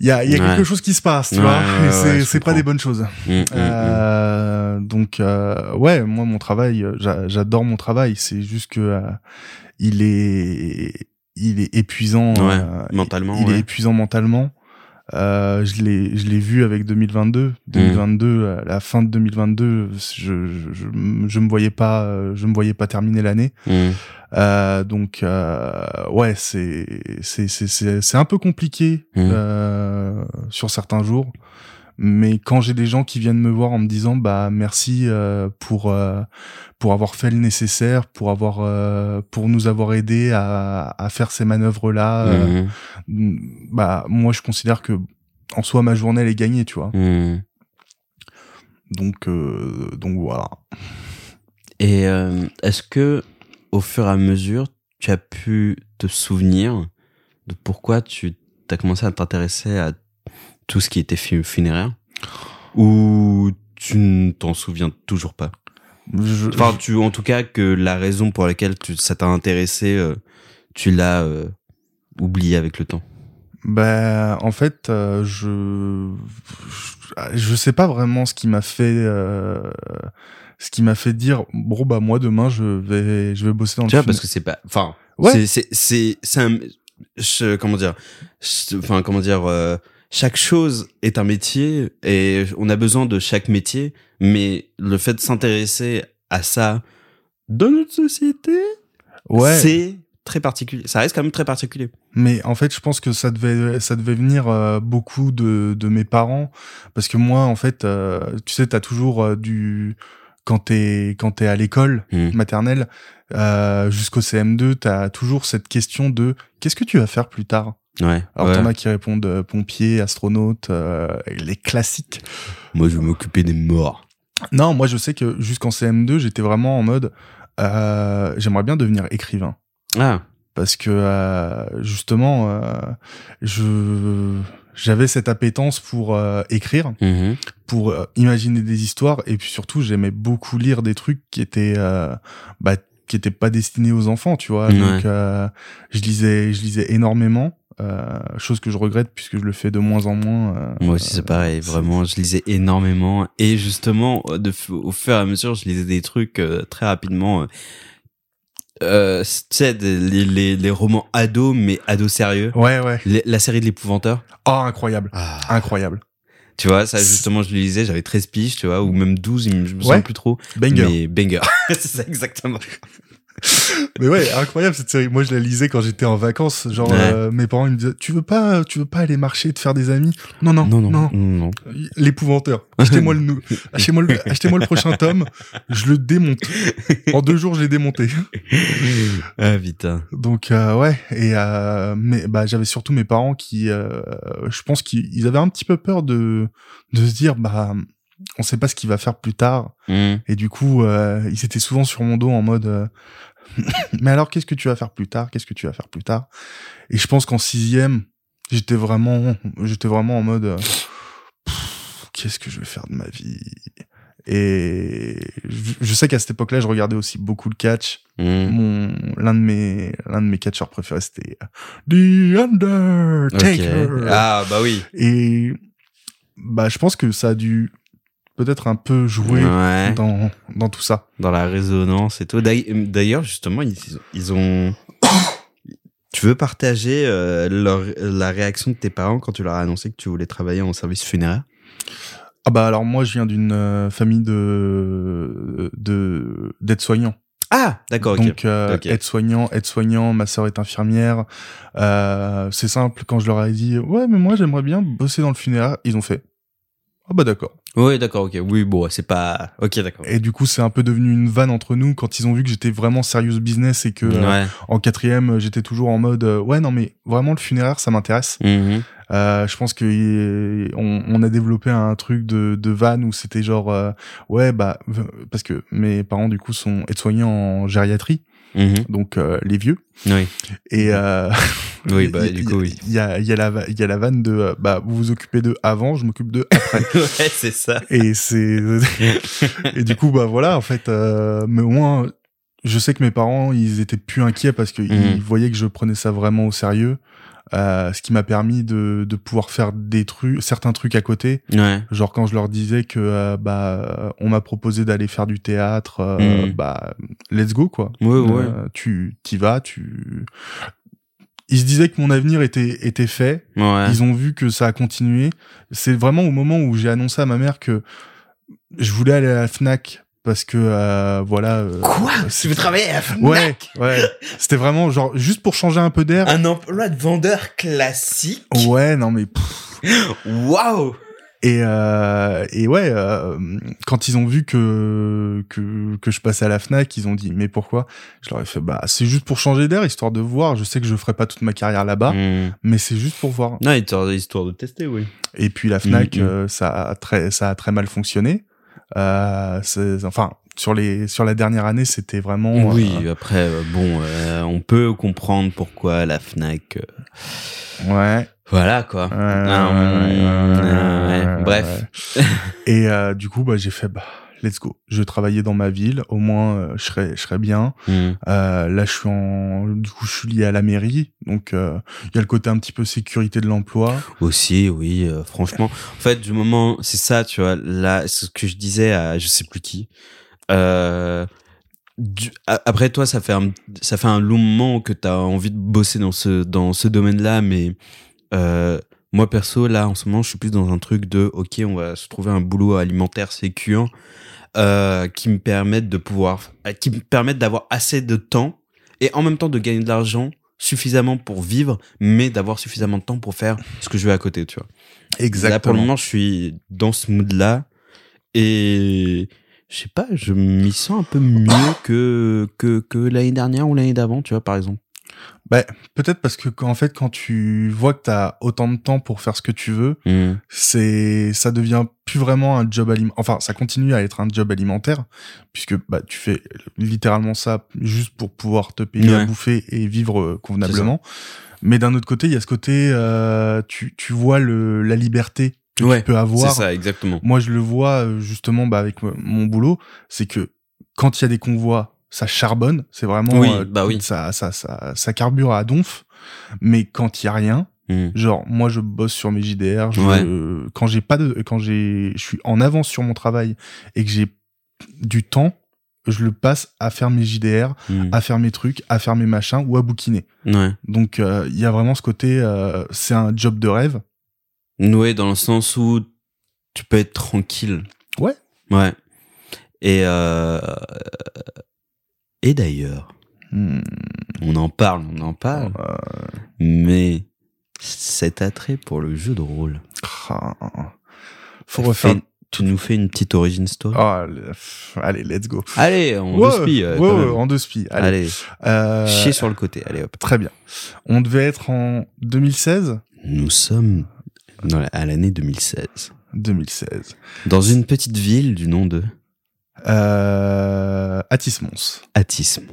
Speaker 1: il y a, il y a
Speaker 2: Ouais.
Speaker 1: quelque chose qui se passe, tu
Speaker 2: Ouais,
Speaker 1: vois,
Speaker 2: ouais,
Speaker 1: et
Speaker 2: ouais,
Speaker 1: c'est c'est pas des bonnes choses.
Speaker 2: Mhm. Mhm.
Speaker 1: Euh, donc euh, ouais, moi mon travail, j'a- j'adore mon travail. C'est juste que euh, il est il est épuisant.
Speaker 2: Ouais,
Speaker 1: euh,
Speaker 2: mentalement,
Speaker 1: il
Speaker 2: ouais.
Speaker 1: est épuisant mentalement. Euh, je l'ai je l'ai vu avec 2022. 2022, à la fin de 2022, je je, je, je me voyais pas euh, je me voyais pas terminer l'année.
Speaker 2: Mhm.
Speaker 1: Euh, donc euh, ouais, c'est c'est c'est c'est c'est un peu compliqué
Speaker 2: Mhm.
Speaker 1: euh, sur certains jours. Mais quand j'ai des gens qui viennent me voir en me disant bah merci euh, pour euh, pour avoir fait le nécessaire, pour avoir euh, pour nous avoir aidé à, à faire ces manœuvres là,
Speaker 2: Mhm.
Speaker 1: bah moi je considère que en soi ma journée elle est gagnée, tu vois.
Speaker 2: Mhm.
Speaker 1: Donc donc voilà.
Speaker 2: Et est-ce que, au fur et à mesure, tu as pu te souvenir de pourquoi tu as commencé à t'intéresser à tout ce qui était fu- funéraire Ou tu ne t'en souviens toujours pas?
Speaker 1: Je-
Speaker 2: Enfin, tu, en tout cas, que la raison pour laquelle tu, ça t'a intéressé, euh, tu l'as euh, oublié avec le temps.
Speaker 1: Ben, en fait, euh, je, je sais pas vraiment ce qui m'a fait euh, ce qui m'a fait dire bon bah moi demain je vais je vais bosser dans
Speaker 2: Tu
Speaker 1: le
Speaker 2: vois,
Speaker 1: film.
Speaker 2: parce que c'est pas. Enfin,
Speaker 1: Ouais.
Speaker 2: c'est c'est c'est c'est un. je- comment dire je- Enfin, comment dire euh, Chaque chose est un métier et on a besoin de chaque métier, mais le fait de s'intéresser à ça dans notre société,
Speaker 1: ouais,
Speaker 2: c'est très particulier. Ça reste quand même très particulier.
Speaker 1: mais en fait je pense que ça devait ça devait venir euh, beaucoup de de mes parents parce que moi en fait euh, tu sais t'as toujours euh, du quand t'es quand t'es à l'école
Speaker 2: Hmm.
Speaker 1: maternelle jusqu'au CM2 t'as toujours cette question de qu'est-ce que tu vas faire plus tard?
Speaker 2: Ouais.
Speaker 1: alors
Speaker 2: ouais.
Speaker 1: t'en as qui répondent euh, pompier astronaute euh, les classiques
Speaker 2: Moi, je vais m'occuper des morts.
Speaker 1: Non, moi je sais que jusqu'en CM2, j'étais vraiment en mode euh, j'aimerais bien devenir écrivain
Speaker 2: Ah.
Speaker 1: parce que euh, justement euh, je j'avais cette appétence pour euh, écrire,
Speaker 2: Mhm.
Speaker 1: pour imaginer des histoires et puis surtout j'aimais beaucoup lire des trucs qui étaient euh, bah qui étaient pas destinés aux enfants, tu vois.
Speaker 2: Ouais.
Speaker 1: Donc euh, je lisais je lisais énormément euh, chose que je regrette puisque je le fais de moins en moins. euh,
Speaker 2: Moi aussi, c'est pareil.
Speaker 1: c'est-
Speaker 2: Vraiment, je lisais énormément. Et justement, de, au fur et à mesure, je lisais des trucs euh, très rapidement. euh, Euh, tu sais, des- les, les, les romans ados, mais ados sérieux.
Speaker 1: Ouais ouais.
Speaker 2: Les- la série de l'épouvanteur.
Speaker 1: Oh incroyable,
Speaker 2: Ah.
Speaker 1: incroyable.
Speaker 2: Tu vois, ça, justement, je le lisais, j'avais 13 piges, tu vois, ou même 12, je me souviens
Speaker 1: Ouais.
Speaker 2: plus trop.
Speaker 1: Banger.
Speaker 2: Mais banger. c'est ça, exactement.
Speaker 1: Mais ouais, incroyable cette série. Moi, je la lisais quand j'étais en vacances. Genre,
Speaker 2: Ouais.
Speaker 1: euh, mes parents ils me disaient, tu veux pas, tu veux pas aller marcher et te faire des amis? Non, non, non,
Speaker 2: non, non.
Speaker 1: L'épouvanteur. Achetez-moi le, achetez-moi le, achetez-moi le prochain tome. Je le démonte. En deux jours, je l'ai démonté.
Speaker 2: ah putain.
Speaker 1: Donc euh, ouais. Et euh, mais bah j'avais surtout mes parents qui, euh, je pense qu'ils ils avaient un petit peu peur de de se dire bah on sait pas ce qu'il va faire plus tard.
Speaker 2: Hmm.
Speaker 1: Et du coup, euh, ils étaient souvent sur mon dos en mode euh, Mais alors, qu'est-ce que tu vas faire plus tard? Qu'est-ce que tu vas faire plus tard? Et je pense qu'en sixième, j'étais vraiment, j'étais vraiment en mode euh, Qu'est-ce que je vais faire de ma vie? Et je, je sais qu'à cette époque-là, je regardais aussi beaucoup le catch.
Speaker 2: Hmm.
Speaker 1: Mon l'un de mes l'un de mes catcheurs préférés, c'était euh, The Undertaker.
Speaker 2: Ah bah oui.
Speaker 1: Et bah, je pense que ça a dû peut-être un peu
Speaker 2: Ouais.
Speaker 1: dans dans tout ça.
Speaker 2: Dans la résonance et tout. D'ail- D'ailleurs, justement, ils, ils ont. Tu veux partager euh, leur, la réaction de tes parents quand tu leur as annoncé que tu voulais travailler en service funéraire?
Speaker 1: Ah bah alors moi je viens d'une euh, famille de de d'aides-soignants.
Speaker 2: Ah, d'accord.
Speaker 1: Donc euh,
Speaker 2: Ok.
Speaker 1: aide-soignant, aide-soignant, ma sœur est infirmière. Euh, c'est simple quand je leur ai dit ouais mais moi j'aimerais bien bosser dans le funéraire, ils ont fait ah bah d'accord.
Speaker 2: Oui, d'accord, ok. Oui, bon, c'est pas. Ok, d'accord.
Speaker 1: Et du coup c'est un peu devenu une vanne entre nous quand ils ont vu que j'étais vraiment serious business et que euh, en quatrième j'étais toujours en mode euh, ouais non mais vraiment le funéraire ça m'intéresse.
Speaker 2: Mhm.
Speaker 1: Euh, je pense que euh, on, on a développé un truc de, de van où c'était genre euh, ouais bah parce que mes parents du coup sont aides-soignants en gériatrie
Speaker 2: Mhm.
Speaker 1: donc euh, les vieux
Speaker 2: Oui.
Speaker 1: et euh,
Speaker 2: Oui, bah, du coup, oui.
Speaker 1: il y a il y a la y a la vanne de euh, bah vous vous occupez d'eux avant je m'occupe d'eux après
Speaker 2: ouais, c'est ça.
Speaker 1: et c'est et du coup bah voilà en fait euh, mais au moins je sais que mes parents ils étaient plus inquiets parce qu'ils
Speaker 2: Mhm.
Speaker 1: voyaient que je prenais ça vraiment au sérieux euh, ce qui m'a permis de, de pouvoir faire des trucs certains trucs à côté
Speaker 2: Ouais.
Speaker 1: genre quand je leur disais que euh, bah on m'a proposé d'aller faire du théâtre euh,
Speaker 2: Mhm.
Speaker 1: bah let's go quoi
Speaker 2: Ouais, ouais.
Speaker 1: Tu t'y vas tu ils se disaient que mon avenir était était fait
Speaker 2: Ouais.
Speaker 1: ils ont vu que ça a continué. C'est vraiment au moment où j'ai annoncé à ma mère que je voulais aller à la Fnac parce que euh, voilà. euh,
Speaker 2: Quoi?
Speaker 1: c'est-
Speaker 2: Tu veux travailler à la Fnac?
Speaker 1: Ouais, ouais. C'était vraiment genre juste pour changer un peu d'air.
Speaker 2: Un emploi de vendeur classique?
Speaker 1: Ouais, non mais.
Speaker 2: Waouh
Speaker 1: et euh, et ouais, euh, quand ils ont vu que que que je passais à la Fnac, ils ont dit mais pourquoi? Je leur ai fait bah c'est juste pour changer d'air histoire de voir. Je sais que je ferai pas toute ma carrière là-bas,
Speaker 2: Hmm.
Speaker 1: mais c'est juste pour voir.
Speaker 2: Non, histoire, de tester, oui.
Speaker 1: Et puis la Fnac,
Speaker 2: Mhm.
Speaker 1: euh, ça a très, ça a très mal fonctionné. Euh, enfin, sur les, sur la dernière année, c'était vraiment.
Speaker 2: Oui,
Speaker 1: euh,
Speaker 2: après, euh, bon, euh, on peut comprendre pourquoi la Fnac... euh,
Speaker 1: ouais.
Speaker 2: Voilà, quoi.
Speaker 1: ouais,
Speaker 2: bref.
Speaker 1: Et euh, du coup, bah, j'ai fait, bah, let's go. Je vais travailler dans ma ville. Au moins, euh, je serai, je serai bien.
Speaker 2: Hmm.
Speaker 1: Euh, là, je suis en, du coup, je suis lié à la mairie. Donc, euh, il y a le côté un petit peu sécurité de l'emploi.
Speaker 2: Aussi, oui, franchement. En fait, du moment, c'est ça, tu vois, là, ce que je disais à je sais plus qui. Du- après toi, ça fait un, ça fait un long moment que tu as envie de bosser dans ce, dans ce domaine-là, mais moi, perso, là, en ce moment, je suis plus dans un truc de, ok, on va se trouver un boulot alimentaire sécure euh, qui me permette de pouvoir, euh, qui me permette d'avoir assez de temps et en même temps de gagner de l'argent suffisamment pour vivre, mais d'avoir suffisamment de temps pour faire ce que je veux à côté, tu vois. Là, pour le moment, je suis dans ce mood-là et je sais pas, je m'y sens un peu mieux que, que, que l'année dernière ou l'année d'avant, tu vois, par exemple.
Speaker 1: Bah, peut-être parce que, en fait, quand tu vois que t'as autant de temps pour faire ce que tu veux,
Speaker 2: Hmm.
Speaker 1: c'est ça devient plus vraiment un job alimentaire enfin ça continue à être un job alimentaire puisque bah tu fais littéralement ça juste pour pouvoir te payer à bouffer et vivre euh, convenablement. Mais d'un autre côté il y a ce côté euh, tu tu vois le la liberté que
Speaker 2: Ouais,
Speaker 1: tu peux
Speaker 2: C'est
Speaker 1: avoir
Speaker 2: ça, exactement.
Speaker 1: moi je le vois euh, justement bah avec m- mon boulot c'est que quand il y a des convois ça charbonne c'est vraiment
Speaker 2: Oui,
Speaker 1: euh,
Speaker 2: bah oui.
Speaker 1: ça ça ça ça carbure à donf mais quand il y a rien
Speaker 2: Hmm.
Speaker 1: Genre, moi, je bosse sur mes JDR. Je,
Speaker 2: Ouais.
Speaker 1: Quand j'ai pas de, quand j'ai, je suis en avance sur mon travail et que j'ai du temps, je le passe à faire mes JDR,
Speaker 2: Hmm.
Speaker 1: à faire mes trucs, à faire mes machins ou à bouquiner.
Speaker 2: Ouais.
Speaker 1: Donc, euh, il y a vraiment ce côté, euh, c'est un job de rêve.
Speaker 2: Ouais, dans le sens où tu peux être tranquille.
Speaker 1: Ouais.
Speaker 2: Ouais. Et, euh... et d'ailleurs,
Speaker 1: Hmm.
Speaker 2: On en parle, on en parle.
Speaker 1: Euh,
Speaker 2: Mais cet attrait pour le jeu de rôle.
Speaker 1: ah. Faut refaire.
Speaker 2: Tu nous fais une petite origin story?
Speaker 1: Ah, allez, let's go.
Speaker 2: Allez, on
Speaker 1: Ouais,
Speaker 2: douce-pille, euh,
Speaker 1: ouais,
Speaker 2: quand
Speaker 1: ouais, en deux spies. Allez.
Speaker 2: Allez,
Speaker 1: Euh,
Speaker 2: chier sur le côté. Allez hop.
Speaker 1: Très bien. On devait être en 2016
Speaker 2: Nous sommes dans la- à l'année 2016.
Speaker 1: 2016.
Speaker 2: Dans une petite ville du nom de
Speaker 1: Euh, Atis-Mons.
Speaker 2: Atisme.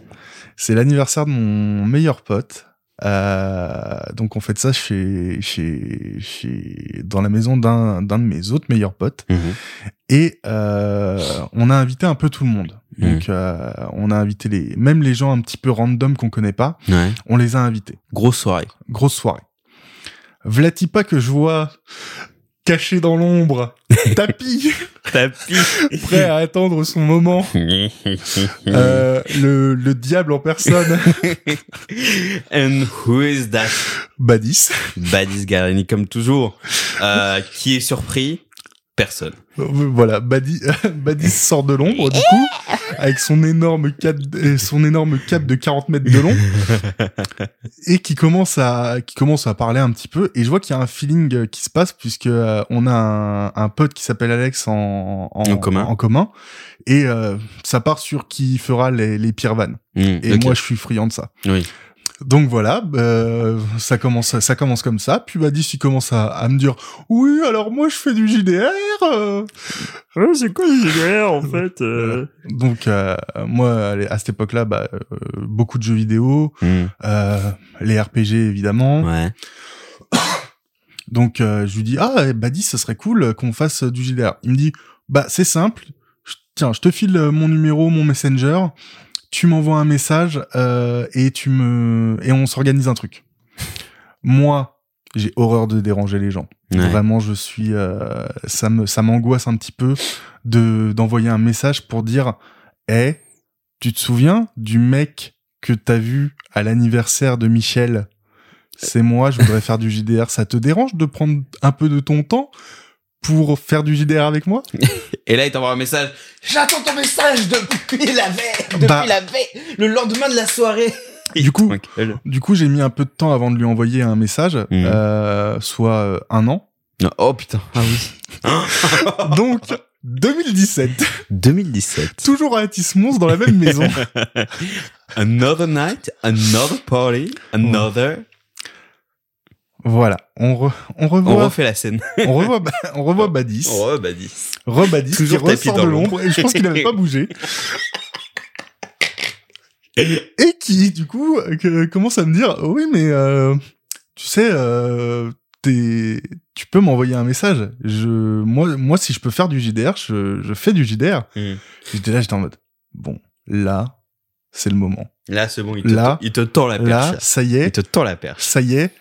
Speaker 1: C'est l'anniversaire de mon meilleur pote. Euh, donc on fait ça chez, chez, chez, dans la maison d'un, d'un de mes autres meilleurs potes.
Speaker 2: Mhm.
Speaker 1: Et euh, on a invité un peu tout le monde. Donc euh, on a invité les, même les gens un petit peu random qu'on connaît pas,
Speaker 2: Ouais.
Speaker 1: on les a invités.
Speaker 2: Grosse soirée.
Speaker 1: Grosse soirée. Vlati pas que je vois caché dans l'ombre, tapis,
Speaker 2: Tapis.
Speaker 1: prêt à attendre son moment. Euh, le, le diable en personne,
Speaker 2: And who is that?
Speaker 1: Badis.
Speaker 2: Badis Garini comme toujours. Euh, qui est surpris? Personne.
Speaker 1: Euh, Voilà, Badis, Badis sort de l'ombre du coup, avec son énorme cap, euh, son énorme cap de 40 mètres de long, et qui commence à, qui commence à parler un petit peu. Et je vois qu'il y a un feeling euh, qui se passe puisque on a un, un pote qui s'appelle Alex en,
Speaker 2: En commun.
Speaker 1: en commun, et euh, ça part sur qui fera les, les pires vannes.
Speaker 2: Hmm,
Speaker 1: Et moi, je suis friand de ça.
Speaker 2: Oui.
Speaker 1: Donc voilà, bah, ça commence, ça commence comme ça. Puis Badis, il commence à, à me dire, oui, alors moi, je fais du JDR. euh.
Speaker 4: c'est quoi le JDR en fait euh?
Speaker 1: Donc euh, moi, à cette époque-là, bah, euh, beaucoup de jeux vidéo,
Speaker 2: Hmm,
Speaker 1: euh, les RPG évidemment.
Speaker 2: Ouais.
Speaker 1: Donc euh, je lui dis, ah, eh, Badis, ce serait cool qu'on fasse du JDR. Il me dit, bah c'est simple. Je- Tiens, je te file mon numéro, mon messenger. Tu m'envoies un message euh, et tu me et on s'organise un truc. Moi, j'ai horreur de déranger les gens.
Speaker 2: Ouais.
Speaker 1: Vraiment, je suis, euh, ça me, ça m'angoisse un petit peu de d'envoyer un message pour dire, eh, tu te souviens du mec que t'as vu à l'anniversaire de Michel? C'est moi, je voudrais faire du JDR. Ça te dérange de prendre un peu de ton temps? Pour faire du JDR avec moi
Speaker 2: Et là, il t'envoie un message. J'attends ton message depuis la veille, depuis
Speaker 1: Bah.
Speaker 2: la veille, le lendemain de la soirée.
Speaker 1: Du coup-. Du coup, j'ai mis un peu de temps avant de lui envoyer un message,
Speaker 2: Mhm.
Speaker 1: euh, soit euh, un an.
Speaker 2: Oh putain. Ah oui.
Speaker 1: Donc 2017,
Speaker 2: 2017.
Speaker 1: toujours à Atis-Mons dans la même maison.
Speaker 2: Another night, another party, another.
Speaker 1: Voilà, on, re- on
Speaker 2: On
Speaker 1: revoit,
Speaker 2: refait la scène.
Speaker 1: on revoit, on revoit Badis,
Speaker 2: Oh, bah dis.
Speaker 1: re-Badis qui ressort
Speaker 2: dans
Speaker 1: de
Speaker 2: l'ombre.
Speaker 1: et je pense qu'il n'avait pas bougé. Et qui, du coup, que- commence à me dire, oui, mais euh, tu sais, euh, t'es- tu peux m'envoyer un message. Je, moi, moi, si je peux faire du JDR, je, je fais du JDR.
Speaker 2: Hmm.
Speaker 1: J'étais là, j'étais en mode, bon, là, c'est le moment.
Speaker 2: Là, c'est bon, il te,
Speaker 1: Là,
Speaker 2: il te tend la
Speaker 1: Là,
Speaker 2: perche.
Speaker 1: ça y
Speaker 2: il
Speaker 1: est,
Speaker 2: te tend la perche.
Speaker 1: ça y est,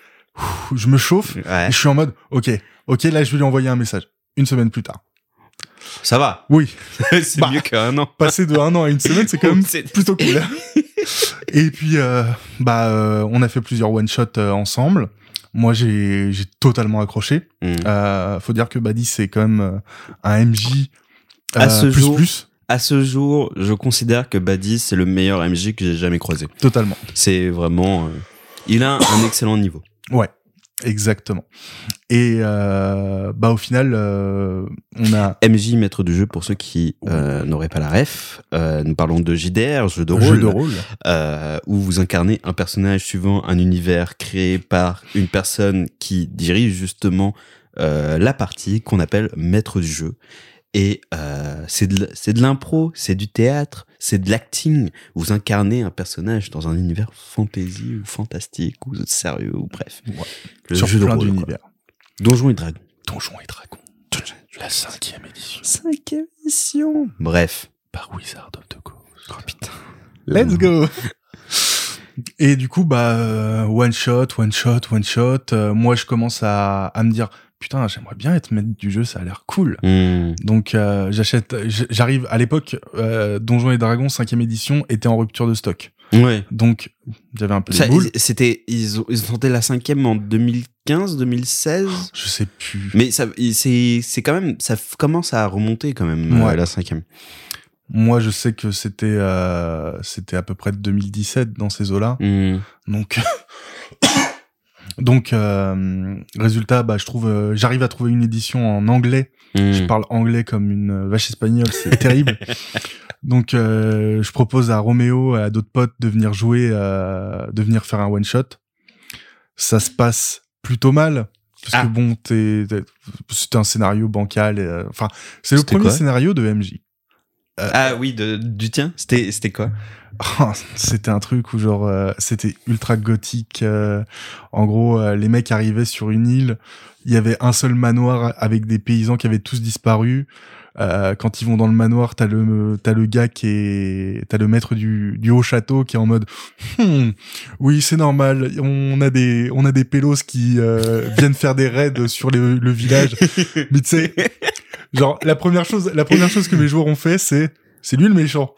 Speaker 1: je me chauffe.
Speaker 2: Ouais.
Speaker 1: Et je suis en mode, ok, ok, là, je vais lui envoyer un message. Une semaine plus tard.
Speaker 2: Ça va.
Speaker 1: Oui,
Speaker 2: c'est
Speaker 1: Bah.
Speaker 2: mieux qu'un an.
Speaker 1: passer de un an à une semaine, c'est quand même plutôt cool. Et puis, euh, bah, euh, on a fait plusieurs one shot euh, ensemble. Moi, j'ai totalement accroché. Euh, faut dire que Buddy, c'est quand même un MJ
Speaker 2: À ce
Speaker 1: plus
Speaker 2: jour-
Speaker 1: plus,
Speaker 2: À ce jour, je considère que Badis, c'est le meilleur MJ que j'ai jamais croisé.
Speaker 1: totalement.
Speaker 2: C'est vraiment. il a un excellent niveau.
Speaker 1: Ouais, exactement. Et euh, bah, au final, euh, on a
Speaker 2: MJ, maître du jeu, pour ceux qui euh, n'auraient pas la ref, nous parlons de JDR, jeu de rôle,
Speaker 1: jeu de rôle.
Speaker 2: où vous incarnez un personnage suivant un univers créé par une personne qui dirige justement la partie qu'on appelle maître du jeu. Et euh, c'est de, l'impro, c'est du théâtre, c'est de l'acting. Vous incarnez un personnage dans un univers fantasy ou fantastique ou sérieux ou bref.
Speaker 1: Ouais.
Speaker 2: Le
Speaker 1: sur
Speaker 2: jeu de
Speaker 1: plein d'univers.
Speaker 2: Donjons et Dragons.
Speaker 1: Donjons et Dragons. La cinquième édition.
Speaker 2: Cinquième édition. Bref.
Speaker 1: Par Wizard of the Coast.
Speaker 2: Oh putain.
Speaker 1: Let's go Et du coup, bah, euh, one shot, one shot, one shot. euh, moi, je commence à, à me dire, putain, j'aimerais bien être maître du jeu, ça a l'air cool.
Speaker 2: Hmm.
Speaker 1: Donc, euh, j'achète, j'arrive à l'époque, euh, Donjons et Dragons 5 édition était en rupture de stock.
Speaker 2: Ouais.
Speaker 1: Donc, j'avais un peu
Speaker 2: Ça, C'était, ils ont, ils ont tenté la cinquième en 2015, 2016.
Speaker 1: Je sais plus.
Speaker 2: Mais ça, c'est, c'est quand même, ça commence à remonter quand même, euh,
Speaker 1: Ouais.
Speaker 2: la cinquième.
Speaker 1: Moi, je sais que c'était euh, c'était à peu près de 2017 dans ces eaux-là.
Speaker 2: Hmm.
Speaker 1: Donc, donc euh, résultat, bah, je trouve, euh, j'arrive à trouver une édition en anglais.
Speaker 2: Hmm.
Speaker 1: Je parle anglais comme une vache espagnole, c'est terrible. Donc, euh, je propose à Roméo et à d'autres potes de venir jouer, euh, de venir faire un one shot. Ça se passe plutôt mal. Parce
Speaker 2: Ah.
Speaker 1: que bon, t'es, t'es- c'est un scénario bancal. et, euh, Enfin, c'est le
Speaker 2: C'était
Speaker 1: premier scénario de MJ.
Speaker 2: Ah oui, de, du tien? C'était c'était quoi?
Speaker 1: C'était un truc où genre euh, c'était ultra gothique. euh, en gros, euh, les mecs arrivaient sur une île, il y avait un seul manoir avec des paysans qui avaient tous disparu. Euh, quand ils vont dans le manoir, t'as le t'as le gars qui est t'as le maître du, du haut château qui est en mode Hmm, oui c'est normal on a des on a des pélos qui euh, viennent faire des raids sur le, le village mais tu sais genre la première chose la première chose que mes joueurs ont fait c'est c'est lui le méchant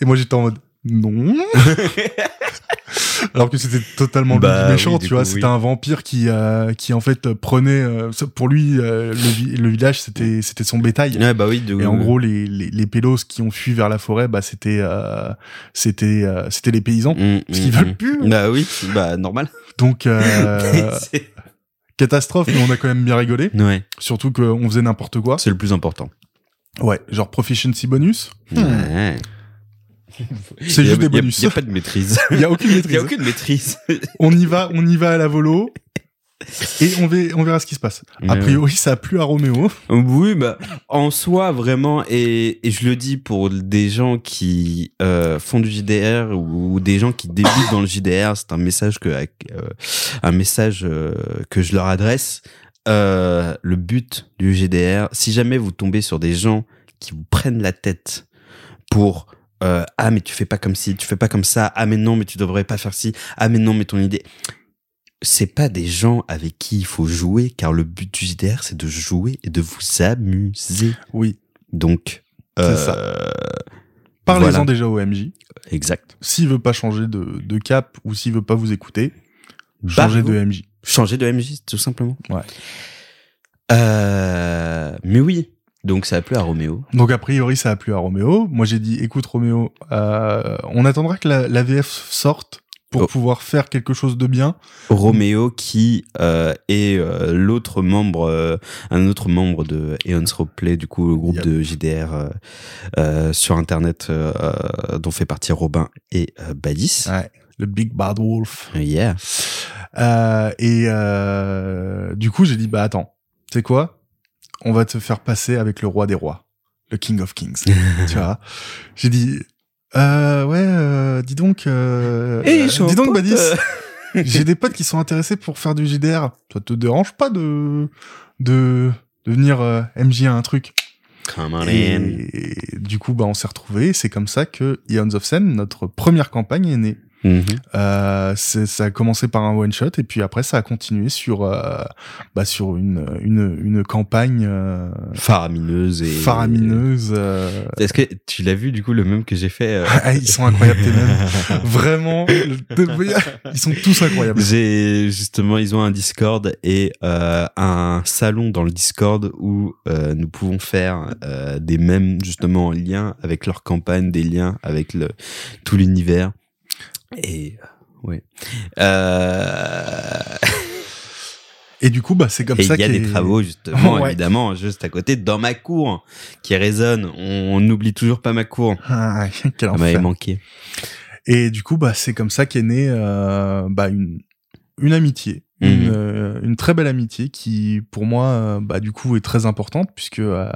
Speaker 1: et moi j'étais en mode non alors que c'était totalement
Speaker 2: Bah
Speaker 1: le méchant
Speaker 2: oui,
Speaker 1: tu vois c'était
Speaker 2: oui.
Speaker 1: un vampire qui euh, qui en fait prenait euh, pour lui euh, le, vi- le village c'était c'était son bétail
Speaker 2: Ouais, bah oui. De...
Speaker 1: et en gros les, les les pélos qui ont fui vers la forêt bah c'était euh, c'était euh, c'était les paysans
Speaker 2: Hmm,
Speaker 1: parce qu'ils
Speaker 2: hmm,
Speaker 1: veulent
Speaker 2: hmm.
Speaker 1: plus
Speaker 2: Bah oui, bah normal.
Speaker 1: donc euh, catastrophe mais on a quand même bien rigolé
Speaker 2: ouais,
Speaker 1: surtout qu'on faisait n'importe quoi
Speaker 2: c'est le plus important.
Speaker 1: ouais genre proficiency bonus
Speaker 2: Ouais.
Speaker 1: C'est juste des bonus
Speaker 2: Y a pas de maîtrise.
Speaker 1: il y a aucune
Speaker 2: Il
Speaker 1: maîtrise
Speaker 2: a aucune maîtrise.
Speaker 1: on y va, on y va à la volo. Et on, verra ce qui se passe. A priori, ça a plu à Roméo.
Speaker 2: Oui, bah, en soi, vraiment, et, et je le dis pour des gens qui euh, font du JDR ou des gens qui débutent dans le JDR, c'est un message que, euh, un message euh, que je leur adresse. Le but du GDR, si jamais vous tombez sur des gens qui vous prennent la tête pour euh, ah mais tu fais pas comme ci, tu fais pas comme ça, ah mais non mais tu devrais pas faire ci, ah mais non mais ton idée, c'est pas des gens avec qui il faut jouer, car le but du JDR, c'est de jouer et de vous amuser.
Speaker 1: Oui.
Speaker 2: Donc, euh,
Speaker 1: ça. Parlez-en
Speaker 2: Voilà.
Speaker 1: déjà au MJ.
Speaker 2: Exact.
Speaker 1: S'il veut pas changer de, de cap ou s'il veut pas vous écouter, changez
Speaker 2: Barrez-vous.
Speaker 1: de MJ.
Speaker 2: Changer de MJ, tout simplement.
Speaker 1: Ouais.
Speaker 2: Euh, mais oui. Donc, ça a plu à Roméo.
Speaker 1: Donc a priori, ça a plu à Roméo. Moi, j'ai dit, écoute Roméo, euh, on attendra que la, la VF sorte pour
Speaker 2: Oh.
Speaker 1: pouvoir faire quelque chose de bien.
Speaker 2: Roméo qui euh, est euh, l'autre membre, euh, un autre membre de Eons Roleplay, du coup le groupe
Speaker 1: Yep.
Speaker 2: de JDR euh, euh, sur internet euh, dont fait partie Robin et Badis.
Speaker 1: Ouais. Le Big Bad Wolf.
Speaker 2: Yeah.
Speaker 1: Euh, et euh, du coup, j'ai dit, bah attends, tu sais quoi? On va te faire passer avec le roi des rois, le King of Kings. tu vois? J'ai dit, euh, ouais, euh, dis donc, euh,
Speaker 2: Et
Speaker 1: euh, dis donc, Badis, j'ai des potes qui sont intéressés pour faire du JDR. Ça te dérange pas de de de venir euh, MJ à un truc?
Speaker 2: Come on in.
Speaker 1: Et du coup, bah, on s'est retrouvés. C'est comme ça que Eons of Sen, notre première campagne, est née.
Speaker 2: Mhm.
Speaker 1: Euh, ça a commencé par un one shot et puis après ça a continué sur euh, bah, sur une une une campagne euh,
Speaker 2: Faramineuse et
Speaker 1: faramineuse. euh.
Speaker 2: Est-ce que tu l'as vu du coup le même que j'ai fait euh,
Speaker 1: Ah, ils sont incroyables tes mêmes. Vraiment, ils sont tous incroyables.
Speaker 2: J'ai justement, ils ont un Discord et euh, un salon dans le Discord où euh, nous pouvons faire euh, des mèmes justement en lien avec leur campagne, des liens avec le tout l'univers. Et euh, ouais. Euh...
Speaker 1: Et du coup, bah c'est comme
Speaker 2: Et
Speaker 1: ça
Speaker 2: il y a des travaux justement,
Speaker 1: Ouais.
Speaker 2: évidemment, juste à côté, dans ma cour, qui résonnent. On n'oublie toujours pas ma cour.
Speaker 1: Ah, quel
Speaker 2: Ça m'avait
Speaker 1: enfer.
Speaker 2: manqué.
Speaker 1: Et du coup, bah c'est comme ça qu'est née euh, bah une une amitié,
Speaker 2: Mhm.
Speaker 1: une, euh, une très belle amitié qui, pour moi, euh, bah du coup est très importante puisque euh,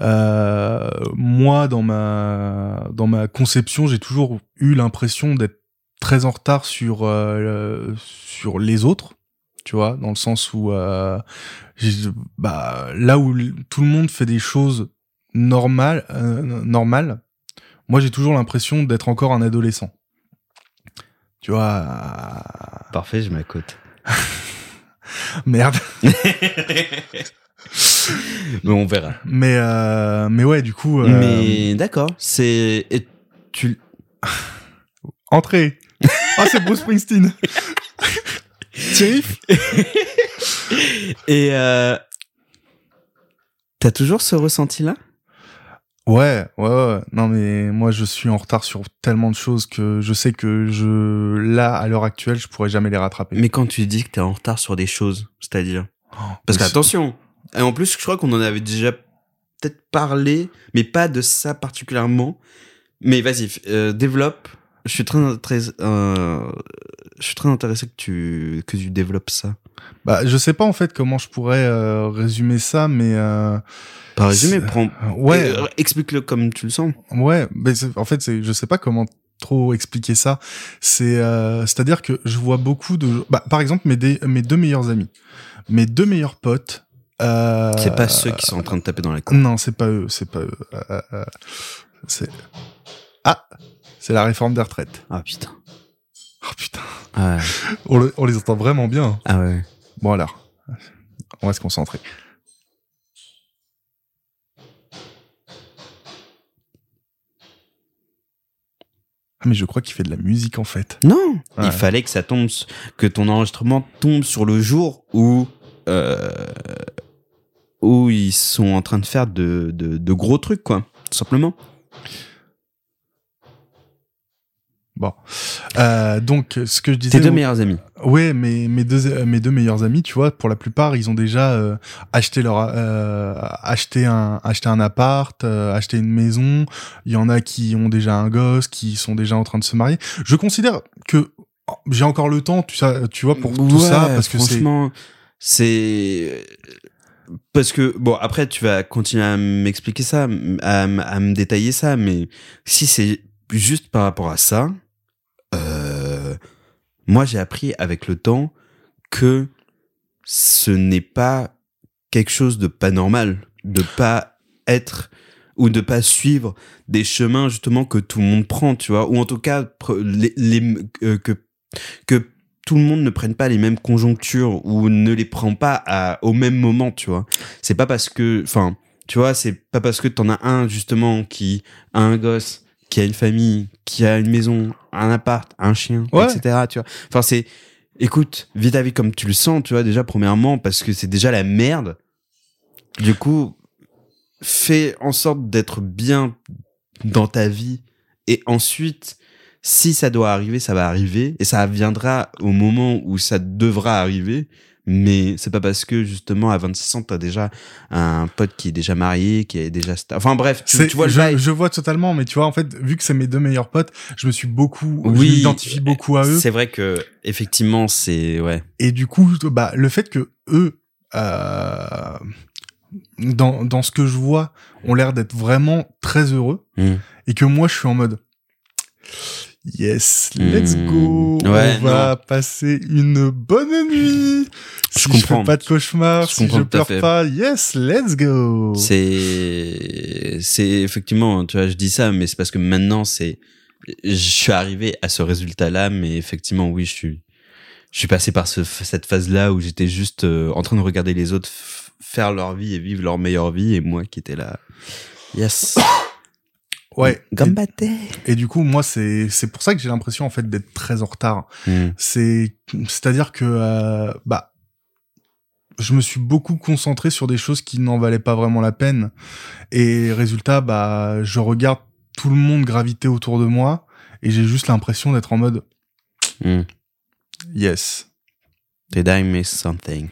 Speaker 1: euh, moi dans ma dans ma conception, j'ai toujours eu l'impression d'être très en retard sur euh, sur les autres, tu vois, dans le sens où bah là où tout le monde fait des choses normales normales, moi j'ai toujours l'impression d'être encore un adolescent. Tu vois,
Speaker 2: Parfait, je m'accote.
Speaker 1: merde.
Speaker 2: Mais on verra.
Speaker 1: Mais euh, mais ouais, du coup, euh,
Speaker 2: Mais d'accord, c'est et tu
Speaker 1: entrée. Ah, c'est Bruce Springsteen.
Speaker 2: Et euh, t'as toujours ce ressenti là
Speaker 1: Ouais, ouais, ouais. Non, mais moi, je suis en retard sur tellement de choses que je sais que je, là, à l'heure actuelle, je pourrais jamais les rattraper.
Speaker 2: Mais quand tu dis que t'es en retard sur des choses, c'est-à-dire? Parce
Speaker 1: Mais
Speaker 2: qu'attention, et en plus, je crois qu'on en avait déjà peut-être parlé, mais pas de ça particulièrement. Mais vas-y, euh, développe. Je suis très, très, euh, je suis très intéressé que tu, que tu développes ça.
Speaker 1: Bah, je sais pas en fait comment je pourrais euh, résumer ça, mais euh,
Speaker 2: Par résumé,
Speaker 1: C'est-
Speaker 2: prends,
Speaker 1: ouais,
Speaker 2: euh, explique-le comme tu le sens.
Speaker 1: ouais. Mais en fait, c'est, je sais pas comment trop expliquer ça. C'est, euh, c'est-à-dire que je vois beaucoup de, bah, par exemple, mes, mes deux meilleurs amis, mes deux meilleurs potes. Euh,
Speaker 2: C'est pas ceux qui sont en train de taper dans la cour.
Speaker 1: Non, c'est pas eux, c'est pas eux. Euh, euh, c'est ah, c'est la réforme des retraites.
Speaker 2: Ah putain.
Speaker 1: Oh putain,
Speaker 2: Ah ouais.
Speaker 1: on, le- on les entend vraiment bien.
Speaker 2: Ah ouais.
Speaker 1: Bon alors, on va se concentrer. Ah mais je crois qu'il fait de la musique en fait.
Speaker 2: Non,
Speaker 1: Ouais.
Speaker 2: il fallait que ça tombe, que ton enregistrement tombe sur le jour où euh, où ils sont en train de faire de, de, de gros trucs, quoi, tout simplement.
Speaker 1: Bon, Euh, donc ce que je disais.
Speaker 2: Tes deux meilleurs amis.
Speaker 1: Ouais, mais mes deux euh, mes deux meilleurs amis, tu vois, pour la plupart, ils ont déjà euh, acheté leur euh, acheté un acheté un appart, euh, acheté une maison. Il y en a qui ont déjà un gosse, qui sont déjà en train de se marier. Je considère que oh, j'ai encore le temps, tu sais, tu vois, pour tout ça, parce que c'est
Speaker 2: franchement, c'est parce que bon après tu vas continuer à m'expliquer ça, à, à me détailler ça, mais si c'est juste par rapport à ça, moi j'ai appris avec le temps que ce n'est pas quelque chose de pas normal, de pas être ou de pas suivre des chemins justement que tout le monde prend, tu vois, ou en tout cas euh, que que tout le monde ne prenne pas les mêmes conjonctures ou ne les prend pas au même moment, tu vois. C'est pas parce que, enfin, tu vois, c'est pas parce que t'en as un justement qui a un gosse, qui a une famille, qui a une maison, un appart, un chien,
Speaker 1: Ouais.
Speaker 2: etc. Tu vois. Enfin, c'est, écoute, vis ta vie comme tu le sens, tu vois, déjà premièrement parce que c'est déjà la merde. Du coup, fais en sorte d'être bien dans ta vie et ensuite si ça doit arriver, ça va arriver et ça viendra au moment où ça devra arriver. Mais c'est pas parce que justement à 26 ans t'as déjà un pote qui est déjà marié, qui est déjà sta- enfin bref, tu, vois
Speaker 1: je, je vois totalement, mais tu vois, en fait, vu que c'est mes deux meilleurs potes, je me suis beaucoup, je
Speaker 2: Oui,
Speaker 1: m'identifie beaucoup à eux.
Speaker 2: C'est vrai que effectivement c'est ouais.
Speaker 1: Et du coup, bah, le fait que eux, euh, dans, dans ce que je vois, ont l'air d'être vraiment très heureux,
Speaker 2: Mm.
Speaker 1: et que moi, je suis en mode, yes, let's
Speaker 2: Mm.
Speaker 1: go,
Speaker 2: Ouais,
Speaker 1: on va passer une bonne nuit.
Speaker 2: Je
Speaker 1: si
Speaker 2: comprends.
Speaker 1: je fais pas de cauchemar,
Speaker 2: Je
Speaker 1: si je pleure pas, yes, let's go.
Speaker 2: C'est c'est effectivement, tu vois, je dis ça, mais c'est parce que maintenant c'est, je suis arrivé à ce résultat-là, mais effectivement, oui, je suis, je suis passé par ce, cette phase-là où j'étais juste euh, en train de regarder les autres faire leur vie et vivre leur meilleure vie, et moi qui étais là, yes,
Speaker 1: Ouais.
Speaker 2: gambate.
Speaker 1: Et, et du coup, moi, c'est c'est pour ça que j'ai l'impression en fait d'être très en retard.
Speaker 2: Mm.
Speaker 1: C'est c'est-à-dire que euh, bah je me suis beaucoup concentré sur des choses qui n'en valaient pas vraiment la peine et résultat bah je regarde tout le monde graviter autour de moi et j'ai juste l'impression d'être en mode
Speaker 2: Mm.
Speaker 1: yes.
Speaker 2: Did I miss something?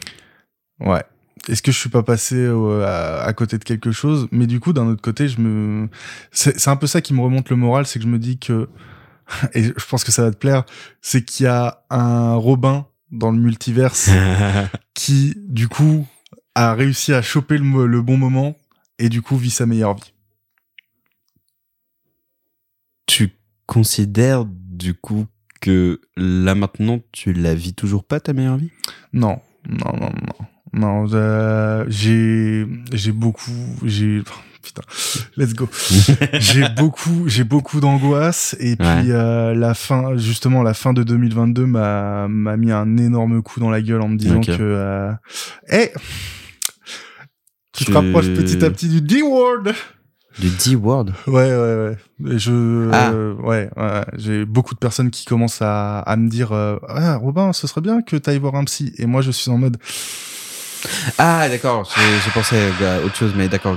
Speaker 1: Ouais. Est-ce que je suis pas passé euh, à, à côté de quelque chose? Mais du coup, d'un autre côté, je me, c'est c'est un peu ça qui me remonte le moral, c'est que je me dis que, et je pense que ça va te plaire, c'est qu'il y a un Robin dans le multiverse qui, du coup, a réussi à choper le bon moment et du coup vit sa meilleure vie.
Speaker 2: tu considères du coup que là maintenant tu la vis toujours pas ta meilleure vie?
Speaker 1: Non, non, non, non. Non, euh, j'ai, j'ai beaucoup, j'ai, putain, let's go. j'ai beaucoup, j'ai beaucoup d'angoisse et puis
Speaker 2: Ouais.
Speaker 1: euh, la fin, justement, la fin de 2022 m'a m'a mis un énorme coup dans la gueule en me disant que, euh, hey, tu te
Speaker 2: Tu-
Speaker 1: rapproches petit à petit du D-word.
Speaker 2: Du D-word?
Speaker 1: Ouais, ouais, ouais. Et Je,
Speaker 2: Ah.
Speaker 1: euh, ouais, ouais, j'ai beaucoup de personnes qui commencent à, à me dire, ah, Robin, ce serait bien que t'ailles voir un psy. Et moi, je suis en mode,
Speaker 2: Ah, d'accord, j'ai j'ai pensé à autre chose, mais d'accord.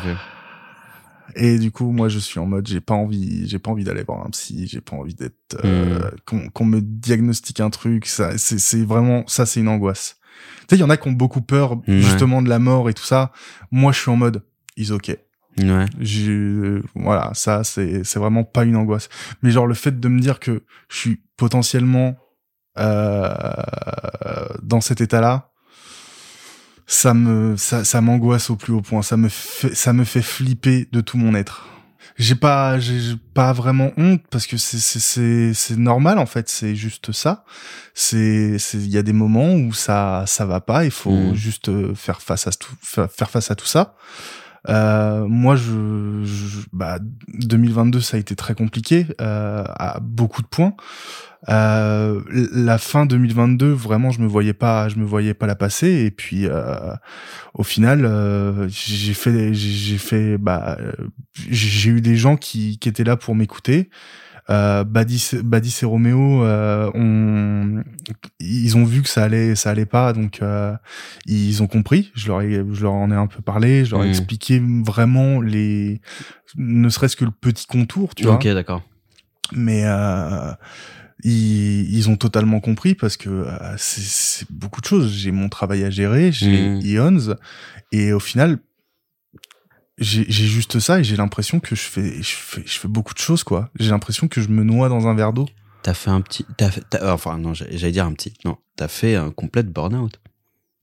Speaker 1: Et du coup, moi, je suis en mode, j'ai pas envie, j'ai pas envie d'aller voir un psy, j'ai pas envie d'être, euh,
Speaker 2: Hmm.
Speaker 1: qu'on me diagnostique un truc. Ça, c'est vraiment, ça, c'est une angoisse. Tu sais, il y en a qui ont beaucoup peur
Speaker 2: Ouais.
Speaker 1: justement de la mort et tout ça. Moi, je suis en mode, is ok.
Speaker 2: Ouais.
Speaker 1: J'ai- voilà, ça, c'est c'est vraiment pas une angoisse. Mais genre le fait de me dire que je suis potentiellement euh, dans cet état-là, ça me ça, ça m'angoisse au plus haut point. Ça me fait ça me fait flipper de tout mon être. J'ai pas j'ai pas vraiment honte parce que c'est c'est c'est normal en fait. C'est juste ça. C'est c'est il y a des moments où ça ça va pas. Il faut
Speaker 2: Mm.
Speaker 1: juste euh, faire face à tout faire face à tout ça. Euh, moi, je, bah, 2022, ça a été très compliqué euh, à beaucoup de points. Euh, la fin 2022, vraiment, je me voyais pas, je me voyais pas la passer. Et puis, euh, au final, euh, j'ai fait, j'ai fait, bah, euh, j'ai eu des gens qui, qui étaient là pour m'écouter. Euh, Badis, Badis et Roméo, euh, ont, ils ont vu que ça allait, ça allait pas, donc euh, ils ont compris. Je leur ai, je leur en ai un peu parlé, je leur ai
Speaker 2: Mhm.
Speaker 1: expliqué vraiment les, ne serait-ce que le petit contour, tu vois
Speaker 2: Ok, d'accord.
Speaker 1: mais euh, ils, ils ont totalement compris parce que euh, c'est- beaucoup de choses. J'ai mon travail à gérer, j'ai
Speaker 2: Mhm.
Speaker 1: Ions, et au final, j'ai juste ça et j'ai l'impression que je fais, je fais, je fais beaucoup de choses quoi. J'ai l'impression que je me noie dans un verre d'eau.
Speaker 2: T'as fait un petit. T'as fait, enfin, non, j'allais dire un petit. Non, t'as fait un complet burn-out.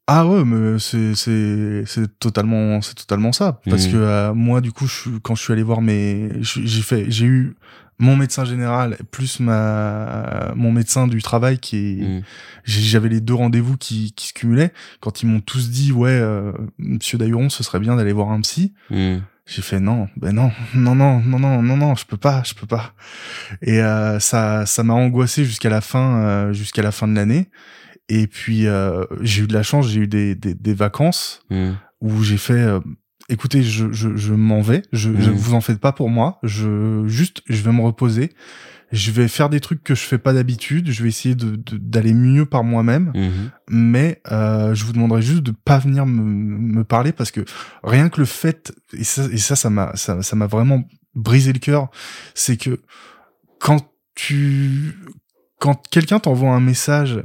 Speaker 1: Ah ouais, mais c'est c'est c'est totalement c'est totalement ça parce
Speaker 2: Mhm.
Speaker 1: que euh, moi du coup je quand je suis allé voir mes j'ai fait j'ai eu mon médecin général plus ma mon médecin du travail qui est
Speaker 2: Mm.
Speaker 1: j'avais les deux rendez-vous qui qui se cumulaient quand ils m'ont tous dit ouais euh, monsieur Dahuron ce serait bien d'aller voir un psy
Speaker 2: Mm.
Speaker 1: j'ai fait non, ben non, non, non, non, non, non, non, je peux pas, je peux pas. Et euh, ça, ça m'a angoissé jusqu'à la fin, euh, jusqu'à la fin de l'année. Et puis j'ai eu de la chance, j'ai eu des, des, des vacances
Speaker 2: Mm.
Speaker 1: où j'ai fait, écoutez, je, je, je m'en vais, je, je
Speaker 2: Mhm.
Speaker 1: vous en faites pas pour moi, je juste, je vais me reposer. Je vais faire des trucs que je fais pas d'habitude. Je vais essayer de d'aller mieux par moi-même
Speaker 2: Mhm.
Speaker 1: mais euh, je vous demanderai juste de pas venir me, me parler parce que rien que le fait et ça et ça ça m'a ça ça m'a vraiment brisé le cœur c'est que quand tu quand quelqu'un t'envoie un message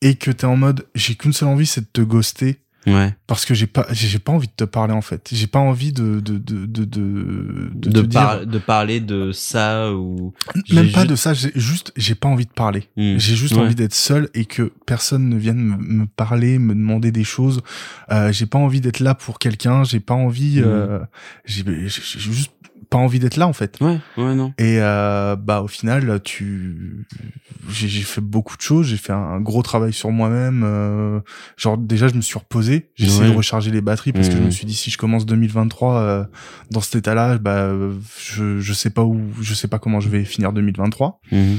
Speaker 1: et que t'es en mode j'ai qu'une seule envie c'est de te ghoster
Speaker 2: Ouais.
Speaker 1: parce que j'ai pas j'ai pas envie de te parler en fait j'ai pas envie de de de de de, de
Speaker 2: De,
Speaker 1: te
Speaker 2: par-
Speaker 1: dire
Speaker 2: de parler de ça ou.
Speaker 1: même pas de ça j'ai juste j'ai pas envie de parler
Speaker 2: Mm.
Speaker 1: J'ai juste
Speaker 2: Ouais.
Speaker 1: envie d'être seul et que personne ne vienne me, me parler, me demander des choses. Euh, j'ai pas envie d'être là pour quelqu'un. J'ai pas envie.
Speaker 2: Mhm.
Speaker 1: euh, j'ai juste pas envie d'être là en fait.
Speaker 2: Ouais, ouais, non.
Speaker 1: Et euh, bah au final, tu, j'ai j'ai fait beaucoup de choses. J'ai fait un, un gros travail sur moi-même. euh, genre déjà, je me suis reposé. J'ai essayé de recharger les batteries parce que je
Speaker 2: Mhm.
Speaker 1: me suis dit si je commence 2023 euh, dans cet état-là, bah je je sais pas où, je sais pas comment je vais finir 2023.
Speaker 2: Mhm.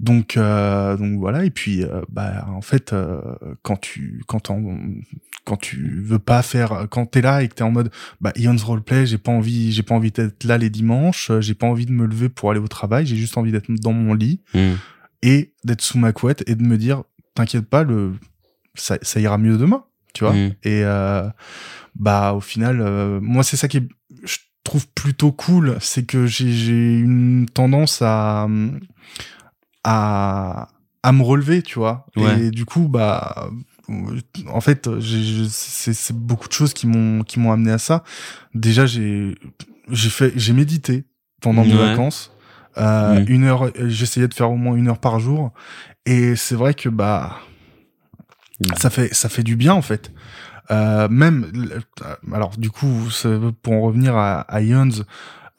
Speaker 1: Donc euh, donc voilà et puis euh, bah en fait euh, quand tu quand tu veux pas faire quand t'es là et que t'es en mode bah Ion's roleplay j'ai pas envie j'ai pas envie d'être là les dimanches j'ai pas envie de me lever pour aller au travail j'ai juste envie d'être dans mon lit
Speaker 2: Mm.
Speaker 1: et d'être sous ma couette et de me dire t'inquiète pas le ça, ça ira mieux demain tu vois
Speaker 2: Mm.
Speaker 1: et bah au final moi c'est ça qui est je trouve plutôt cool c'est que j'ai j'ai une tendance à à à me relever tu vois
Speaker 2: Ouais.
Speaker 1: et du coup bah en fait c'est beaucoup de choses qui m'ont qui m'ont amené à ça déjà j'ai j'ai fait j'ai médité pendant mes
Speaker 2: Ouais.
Speaker 1: vacances euh,
Speaker 2: Mm.
Speaker 1: une heure j'essayais de faire au moins une heure par jour et c'est vrai que bah
Speaker 2: Mm.
Speaker 1: ça fait ça fait du bien en fait euh, même alors du coup pour en revenir à, à Ions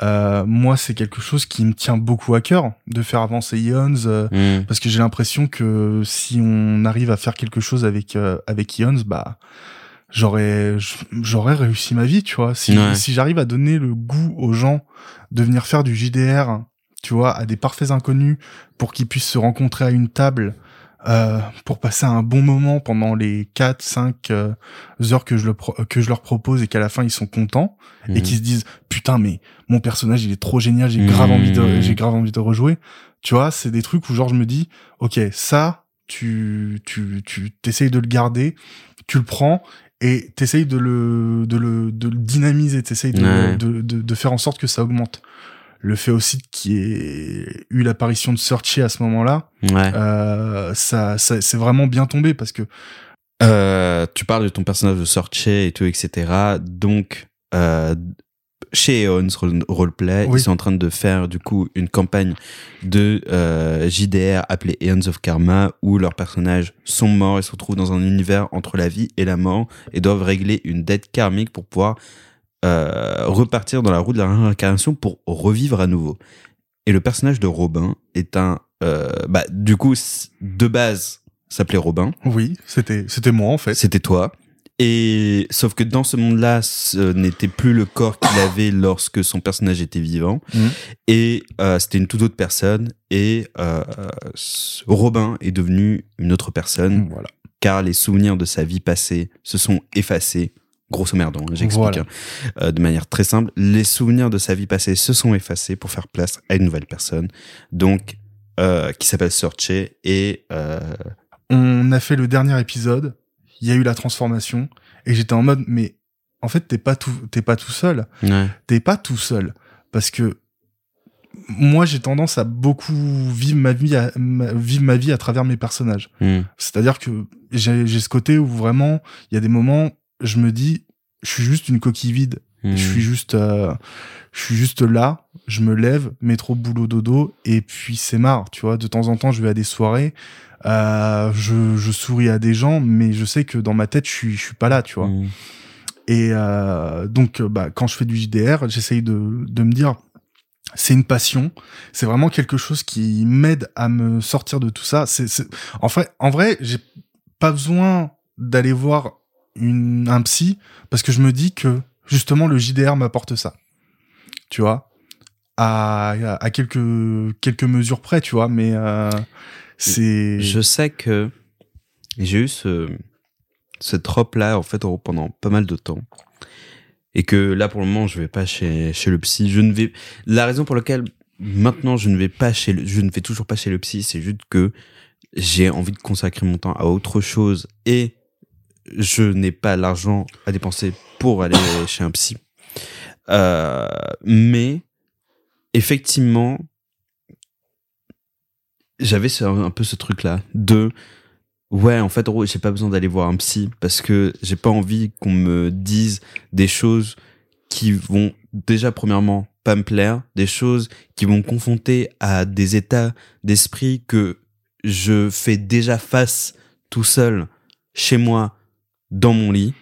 Speaker 1: euh, moi c'est quelque chose qui me tient beaucoup à cœur de faire avancer Ions euh,
Speaker 2: Mm.
Speaker 1: parce que j'ai l'impression que si on arrive à faire quelque chose avec euh, avec Ions bah j'aurais j'aurais réussi ma vie tu vois si
Speaker 2: Ouais.
Speaker 1: si j'arrive à donner le goût aux gens de venir faire du JDR tu vois à des parfaits inconnus pour qu'ils puissent se rencontrer à une table euh, pour passer un bon moment pendant les 4 5 euh, heures que je le pro- que je leur propose et qu'à la fin ils sont contents et
Speaker 2: Mhm.
Speaker 1: qui se disent putain mais mon personnage il est trop génial j'ai grave
Speaker 2: Mhm.
Speaker 1: envie de j'ai grave envie de rejouer tu vois c'est des trucs où genre je me dis ok ça tu tu tu t'essayes de le garder tu le prends et t'essayes de le, de le, de le dynamiser, t'essayes de,
Speaker 2: Ouais.
Speaker 1: de, de, de faire en sorte que ça augmente. Le fait aussi qu'il y ait eu l'apparition de Searchy à ce moment-là,
Speaker 2: Ouais.
Speaker 1: euh, ça, ça c'est vraiment bien tombé parce que
Speaker 2: Euh, tu parles de ton personnage de Sorche et tout, etc. Donc, euh, chez Eons Role- Roleplay,
Speaker 1: Oui.
Speaker 2: ils sont en train de faire du coup une campagne de euh, JDR appelée Eons of Karma où leurs personnages sont morts et se retrouvent dans un univers entre la vie et la mort et doivent régler une dette karmique pour pouvoir euh, repartir dans la roue de la réincarnation pour revivre à nouveau. Et le personnage de Robin est un, euh, bah, du coup, de base, s'appelait Robin.
Speaker 1: oui, c'était, c'était moi en fait.
Speaker 2: C'était toi. Et sauf que dans ce monde-là, ce n'était plus le corps qu'il avait lorsque son personnage était vivant.
Speaker 1: Mhm.
Speaker 2: Et euh, c'était une toute autre personne. Et euh, Robin est devenu une autre personne
Speaker 1: Voilà.
Speaker 2: car les souvenirs de sa vie passée se sont effacés. Grosso merdo, hein, j'explique
Speaker 1: Voilà.
Speaker 2: hein, euh, de manière très simple. Les souvenirs de sa vie passée se sont effacés pour faire place à une nouvelle personne, donc euh, qui s'appelle Searche et euh,
Speaker 1: On a fait le dernier épisode, il y a eu la transformation, et j'étais en mode, mais en fait, t'es pas tout, t'es pas tout seul.
Speaker 2: ouais.
Speaker 1: T'es pas tout seul. Parce que moi, j'ai tendance à beaucoup vivre ma vie à, ma- vivre ma vie à travers mes personnages.
Speaker 2: Hmm.
Speaker 1: C'est-à-dire que j'ai ce côté où vraiment, il y a des moments, je me dis, je suis juste une coquille vide.
Speaker 2: Hmm.
Speaker 1: Je suis juste, euh, je suis juste là. Je me lève, métro, boulot, dodo, et puis c'est marre. Tu vois, de temps en temps, je vais à des soirées, euh, je, je souris à des gens, mais je sais que dans ma tête, je suis, je suis pas là. Tu vois.
Speaker 2: Hmm.
Speaker 1: Et euh, donc, euh, bah, quand je fais du JDR, j'essaye de, de me dire, c'est une passion. C'est vraiment quelque chose qui m'aide à me sortir de tout ça. C'est, c'est... En fait, en vrai, j'ai pas besoin d'aller voir une, un psy parce que je me dis que justement le JDR m'apporte ça. Tu vois, à, à quelques quelques mesures près, tu vois, mais euh, c'est.
Speaker 2: Je sais que j'ai eu ce, cette robe-là, en fait, pendant pas mal de temps. Et que là, pour le moment, je vais pas chez, chez le psy. Je ne vais, la raison pour laquelle maintenant je ne vais pas chez le, je ne vais toujours pas chez le psy, c'est juste que j'ai envie de consacrer mon temps à autre chose et je n'ai pas l'argent à dépenser pour aller chez un psy. Euh, mais effectivement, j'avais un peu ce truc-là de ouais, en fait, gros, j'ai pas besoin d'aller voir un psy parce que j'ai pas envie qu'on me dise des choses qui vont déjà premièrement pas me plaire, des choses qui vont me confronter à des états d'esprit que je fais déjà face tout seul chez moi dans mon lit.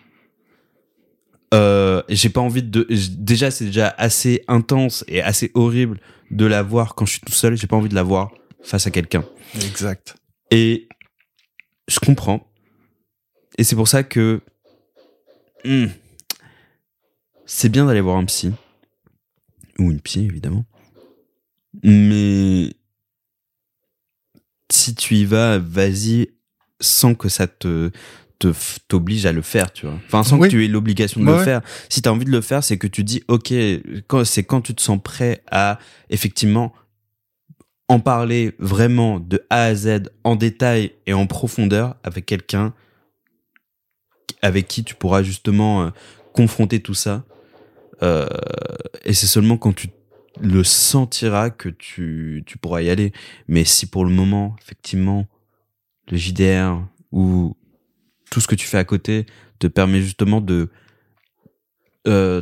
Speaker 2: Euh, j'ai pas envie de déjà c'est déjà assez intense et assez horrible de la voir quand je suis tout seul. J'ai pas envie de la voir face à quelqu'un.
Speaker 1: Exact.
Speaker 2: et je comprends. Et c'est pour ça que hmm, c'est bien d'aller voir un psy. Ou une psy évidemment. Mais si tu y vas vas-y sans que ça te te t'oblige à le faire, tu vois. Enfin, sans
Speaker 1: Oui.
Speaker 2: que tu aies l'obligation de
Speaker 1: Ouais,
Speaker 2: le
Speaker 1: ouais.
Speaker 2: faire. Si tu as envie de le faire, c'est que tu dis, OK, c'est quand tu te sens prêt à, effectivement, en parler vraiment de A à Z, en détail et en profondeur avec quelqu'un avec qui tu pourras justement euh, confronter tout ça. Euh, et c'est seulement quand tu le sentiras que tu, tu pourras y aller. Mais si pour le moment, effectivement, le JDR ou tout ce que tu fais à côté te permet justement de euh,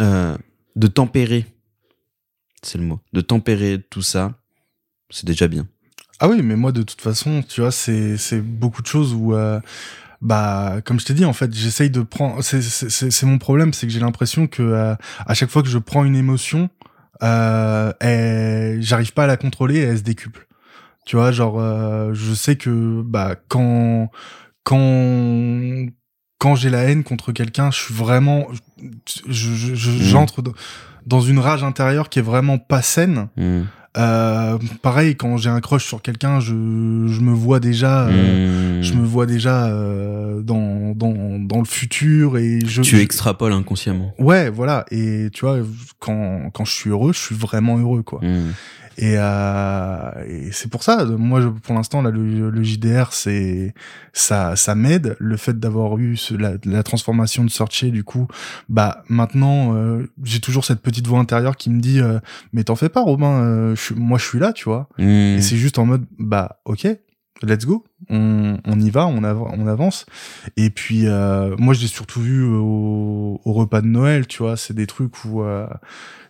Speaker 2: euh, de tempérer. C'est le mot. De tempérer tout ça. C'est déjà bien.
Speaker 1: Ah oui, mais moi de toute façon, tu vois, c'est c'est beaucoup de choses où euh, bah comme je t'ai dit en fait, j'essaye de prendre c'est mon problème, c'est que j'ai l'impression que à chaque fois que je prends une émotion, j'arrive pas à la contrôler, et elle se décuple. Tu vois, genre je sais que bah quand quand quand j'ai la haine contre quelqu'un, je suis vraiment je je- je- j'entre dans- une rage intérieure qui est vraiment pas saine. Euh, pareil, quand j'ai un crush sur quelqu'un, je, je me vois déjà, euh,
Speaker 2: Mmh.
Speaker 1: je me vois déjà euh, dans, dans, dans le futur et je.
Speaker 2: tu extrapoles inconsciemment
Speaker 1: Ouais, voilà. Et tu vois, quand, quand je suis heureux, je suis vraiment heureux, quoi. Et, euh, et c'est pour ça, moi, je, pour l'instant, là, le, le JDR, c'est ça, ça m'aide. Le fait d'avoir eu ce- la, la transformation de Searcher, du coup, bah maintenant, euh, j'ai toujours cette petite voix intérieure qui me dit, euh, mais t'en fais pas, Robin, euh, je, moi, je suis là, tu vois.
Speaker 2: Mm.
Speaker 1: Et c'est juste en mode, bah, ok, let's go, on, on y va, on, av- on avance. Et puis, euh, moi, je l'ai surtout vu au, au repas de Noël, tu vois, c'est des trucs où, euh,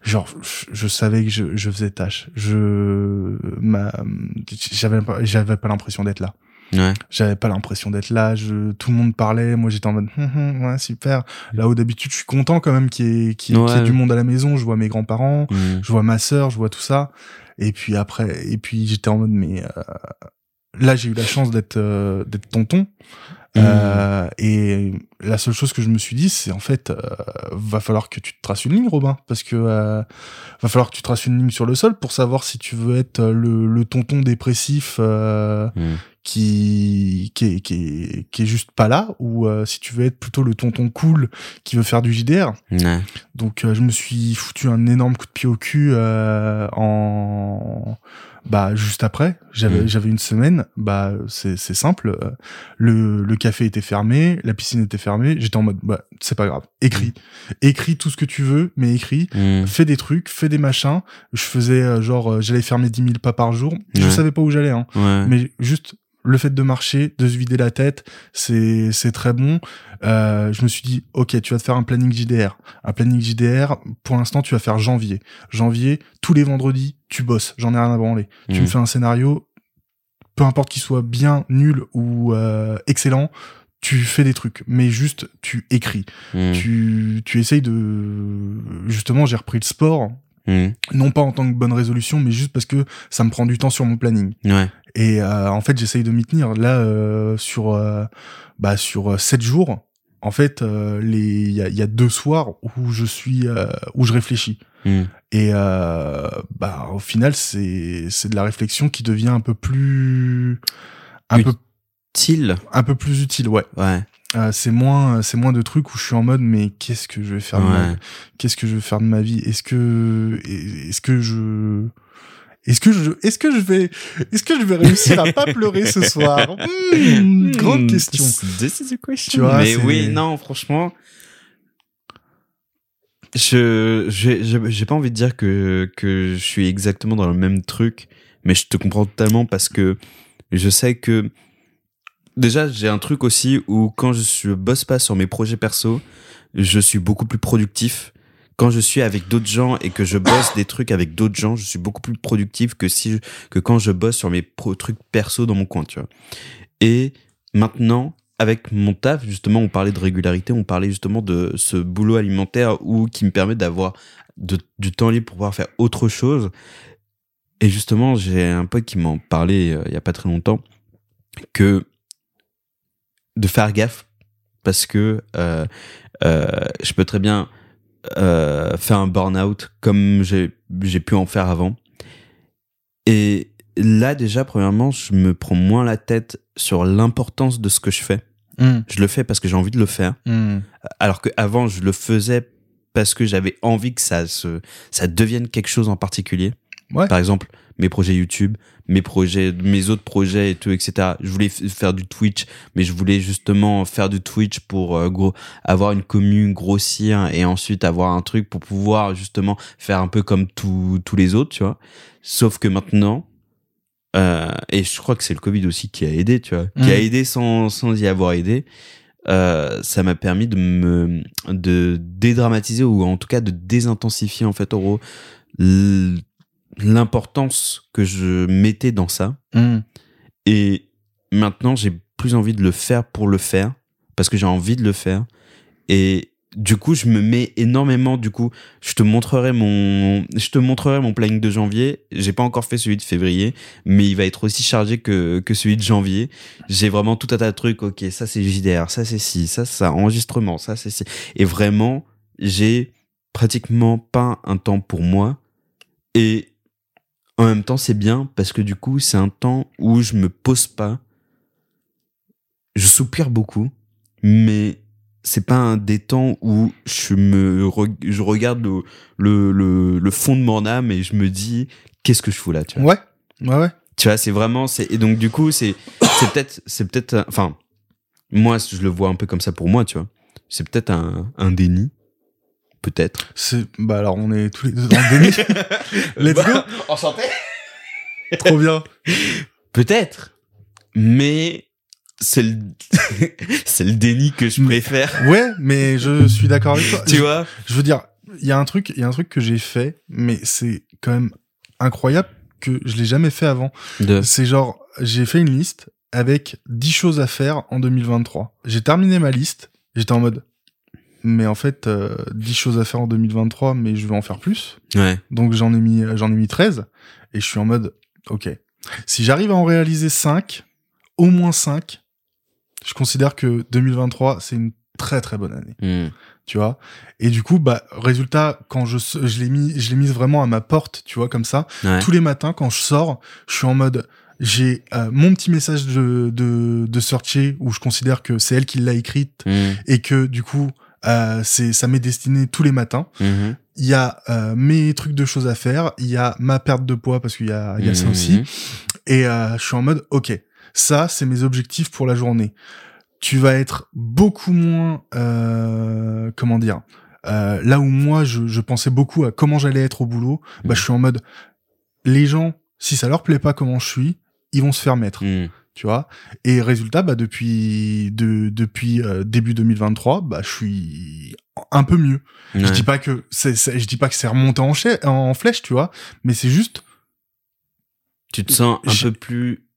Speaker 1: genre, je, je savais que je, je faisais tâche. Je, ma, j'avais pas, j'avais pas l'impression d'être là.
Speaker 2: Ouais.
Speaker 1: J'avais pas l'impression d'être là. Je, tout le monde parlait. Moi, j'étais en mode, Hum, hum, ouais, super. Là où d'habitude, je suis content quand même qu'il y ait, qu'il y ait du monde à la maison. Je vois mes grands-parents
Speaker 2: Mm.
Speaker 1: je vois ma sœur, je vois tout ça. Et puis après, et puis j'étais en mode, mais euh, là j'ai eu la chance d'être euh, d'être tonton. Euh, et la seule chose que je me suis dit, c'est en fait, euh, va falloir que tu te traces une ligne, Robin, parce que euh, va falloir que tu traces une ligne sur le sol pour savoir si tu veux être le, le tonton dépressif euh,
Speaker 2: Mm.
Speaker 1: qui qui est, qui est qui est juste pas là, ou euh, si tu veux être plutôt le tonton cool qui veut faire du JDR. Donc euh, je me suis foutu un énorme coup de pied au cul euh, en bah juste après, j'avais
Speaker 2: Mm.
Speaker 1: j'avais une semaine, bah c'est c'est simple, euh, le le café était fermé, la piscine était fermée, j'étais en mode bah c'est pas grave, écris. Écris tout ce que tu veux, mais écris,
Speaker 2: Mm.
Speaker 1: fais des trucs, fais des machins. Je faisais euh, genre euh, j'allais faire mes 10 000 pas par jour, je
Speaker 2: Ouais.
Speaker 1: savais pas où j'allais hein.
Speaker 2: Ouais.
Speaker 1: Mais juste le fait de marcher, de se vider la tête, c'est c'est très bon. Euh, je me suis dit, ok, tu vas te faire un planning JDR. Un planning JDR, pour l'instant, tu vas faire janvier. Janvier, tous les vendredis, tu bosses. J'en ai rien à branler. Tu
Speaker 2: Mm.
Speaker 1: me fais un scénario, peu importe qu'il soit bien, nul ou euh, excellent, tu fais des trucs. Mais juste, tu écris.
Speaker 2: Mm.
Speaker 1: Tu, tu essayes de... Justement, j'ai repris le sport.
Speaker 2: Mm.
Speaker 1: Non pas en tant que bonne résolution, mais juste parce que ça me prend du temps sur mon planning.
Speaker 2: Ouais.
Speaker 1: Et euh, en fait, j'essaye de m'y tenir. Là, euh, sur euh, bah sur euh, sept jours, en fait, euh, les il y a, y a deux soirs où je suis euh, où je réfléchis.
Speaker 2: Mm.
Speaker 1: Et euh, bah au final, c'est c'est de la réflexion qui devient un peu plus un peu
Speaker 2: Utile.
Speaker 1: un peu plus utile. Ouais,
Speaker 2: Ouais.
Speaker 1: Euh, c'est moins c'est moins de trucs où je suis en mode mais qu'est-ce que je vais faire de ma
Speaker 2: Ouais.
Speaker 1: qu'est-ce que je vais faire de ma vie? Est-ce que est-ce que je est-ce que je est-ce que je vais est-ce que je vais réussir à pas pleurer ce soir? Hmm, Grande
Speaker 2: Hmm,
Speaker 1: question.
Speaker 2: This is a question.
Speaker 1: Tu vois,
Speaker 2: Mais oui, non, franchement, je j'ai pas envie de dire que que je suis exactement dans le même truc, mais je te comprends totalement parce que je sais que déjà j'ai un truc aussi où quand je suis- bosse pas sur mes projets perso, je suis beaucoup plus productif. Quand je suis avec d'autres gens et que je bosse des trucs avec d'autres gens, je suis beaucoup plus productif que si que quand je bosse sur mes trucs perso dans mon coin, tu vois. Et maintenant, avec mon taf, justement, on parlait de régularité, on parlait justement de ce boulot alimentaire où qui me permet d'avoir du temps libre pour pouvoir faire autre chose. Et justement, j'ai un pote qui m'en parlait euh, il y a pas très longtemps que de faire gaffe parce que euh, euh, je peux très bien euh, faire un burn-out comme j'ai pu en faire avant. Et là, déjà, premièrement, je me prends moins la tête sur l'importance de ce que je fais.
Speaker 1: Hmm,
Speaker 2: Je le fais parce que j'ai envie de le faire.
Speaker 1: hmm,
Speaker 2: Alors qu'avant, je le faisais parce que j'avais envie que ça, se, ça devienne quelque chose en particulier.
Speaker 1: Ouais.
Speaker 2: Par exemple, mes projets YouTube, mes projets, mes autres projets et tout, etc. Je voulais faire du Twitch, mais je voulais justement faire du Twitch pour euh, gros, avoir une commune, grossir et ensuite avoir un truc pour pouvoir justement faire un peu comme tous tous les autres, tu vois. Sauf que maintenant, euh, et je crois que c'est le Covid aussi qui a aidé, tu vois, qui a aidé sans, sans y avoir aidé. Euh, ça m'a permis de me de dédramatiser ou en tout cas de désintensifier en fait en gros l'importance que je mettais dans ça.
Speaker 1: Hmm.
Speaker 2: et maintenant j'ai plus envie de le faire pour le faire parce que j'ai envie de le faire. Et du coup je me mets énormément du coup je te montrerai mon je te montrerai mon planning de janvier. J'ai pas encore fait celui de février mais il va être aussi chargé que que celui de janvier. J'ai vraiment tout un tas de trucs. Ok ça c'est JDR ça c'est ci ça c'est ça enregistrement ça c'est ci. Et vraiment j'ai pratiquement pas un temps pour moi. Et en même temps c'est bien parce que du coup c'est un temps où je me pose pas je soupire beaucoup mais c'est pas un des temps où je me re- je regarde le, le, le, le fond de mon âme et je me dis qu'est-ce que je fous là, tu vois?
Speaker 1: Ouais, ouais, ouais.
Speaker 2: Tu vois, c'est vraiment, c'est, et donc, du coup, c'est, c'est peut-être, c'est peut-être, enfin, moi, je le vois un peu comme ça pour moi, tu vois. C'est peut-être un, un déni. Peut-être.
Speaker 1: C'est, bah alors on est tous les deux dans le déni. Let's go.
Speaker 2: Enchanté.
Speaker 1: Trop bien.
Speaker 2: Peut-être. Mais c'est le, c'est le déni que je préfère.
Speaker 1: Ouais, mais je suis d'accord avec toi.
Speaker 2: Tu
Speaker 1: Je-
Speaker 2: vois?
Speaker 1: Je veux dire, il y a un truc, il y a un truc que j'ai fait, mais c'est quand même incroyable que je l'ai jamais fait avant.
Speaker 2: De,
Speaker 1: C'est genre, j'ai fait une liste avec 10 choses à faire en 2023. J'ai terminé ma liste, j'étais en mode, mais en fait, euh, 10 choses à faire en 2023, mais je veux en faire plus.
Speaker 2: ouais.
Speaker 1: Donc j'en ai mis, j'en ai mis 13, et je suis en mode, ok. Si j'arrive à en réaliser 5, au moins 5, je considère que 2023, c'est une très très bonne année
Speaker 2: Hmm.
Speaker 1: tu vois? Et du coup bah résultat quand je je l'ai mis je l'ai mise vraiment à ma porte tu vois comme ça
Speaker 2: Ouais.
Speaker 1: tous les matins quand je sors je suis en mode j'ai euh, mon petit message de de de Searcher où je considère que c'est elle qui l'a écrite
Speaker 2: Hmm.
Speaker 1: et que du coup euh, c'est ça m'est destiné tous les matins
Speaker 2: Mhm.
Speaker 1: il y a euh, mes trucs de choses à faire il y a ma perte de poids parce qu'il y a il y a ça
Speaker 2: Mhm.
Speaker 1: aussi et euh, je suis en mode, ok, ça, c'est mes objectifs pour la journée. Tu vas être beaucoup moins, euh, comment dire, euh, là où moi, je, je pensais beaucoup à comment j'allais être au boulot, bah, je suis en mode, les gens, si ça leur plaît pas comment je suis, ils vont se faire mettre. Tu vois. Et résultat, bah, depuis, de, depuis euh, début 2023, bah, je suis un peu mieux. Je dis pas que c'est, c'est- je dis pas que c'est remonté en, chai- en flèche, tu vois, mais c'est juste,
Speaker 2: Tu te sens un
Speaker 1: J'ai-
Speaker 2: peu plus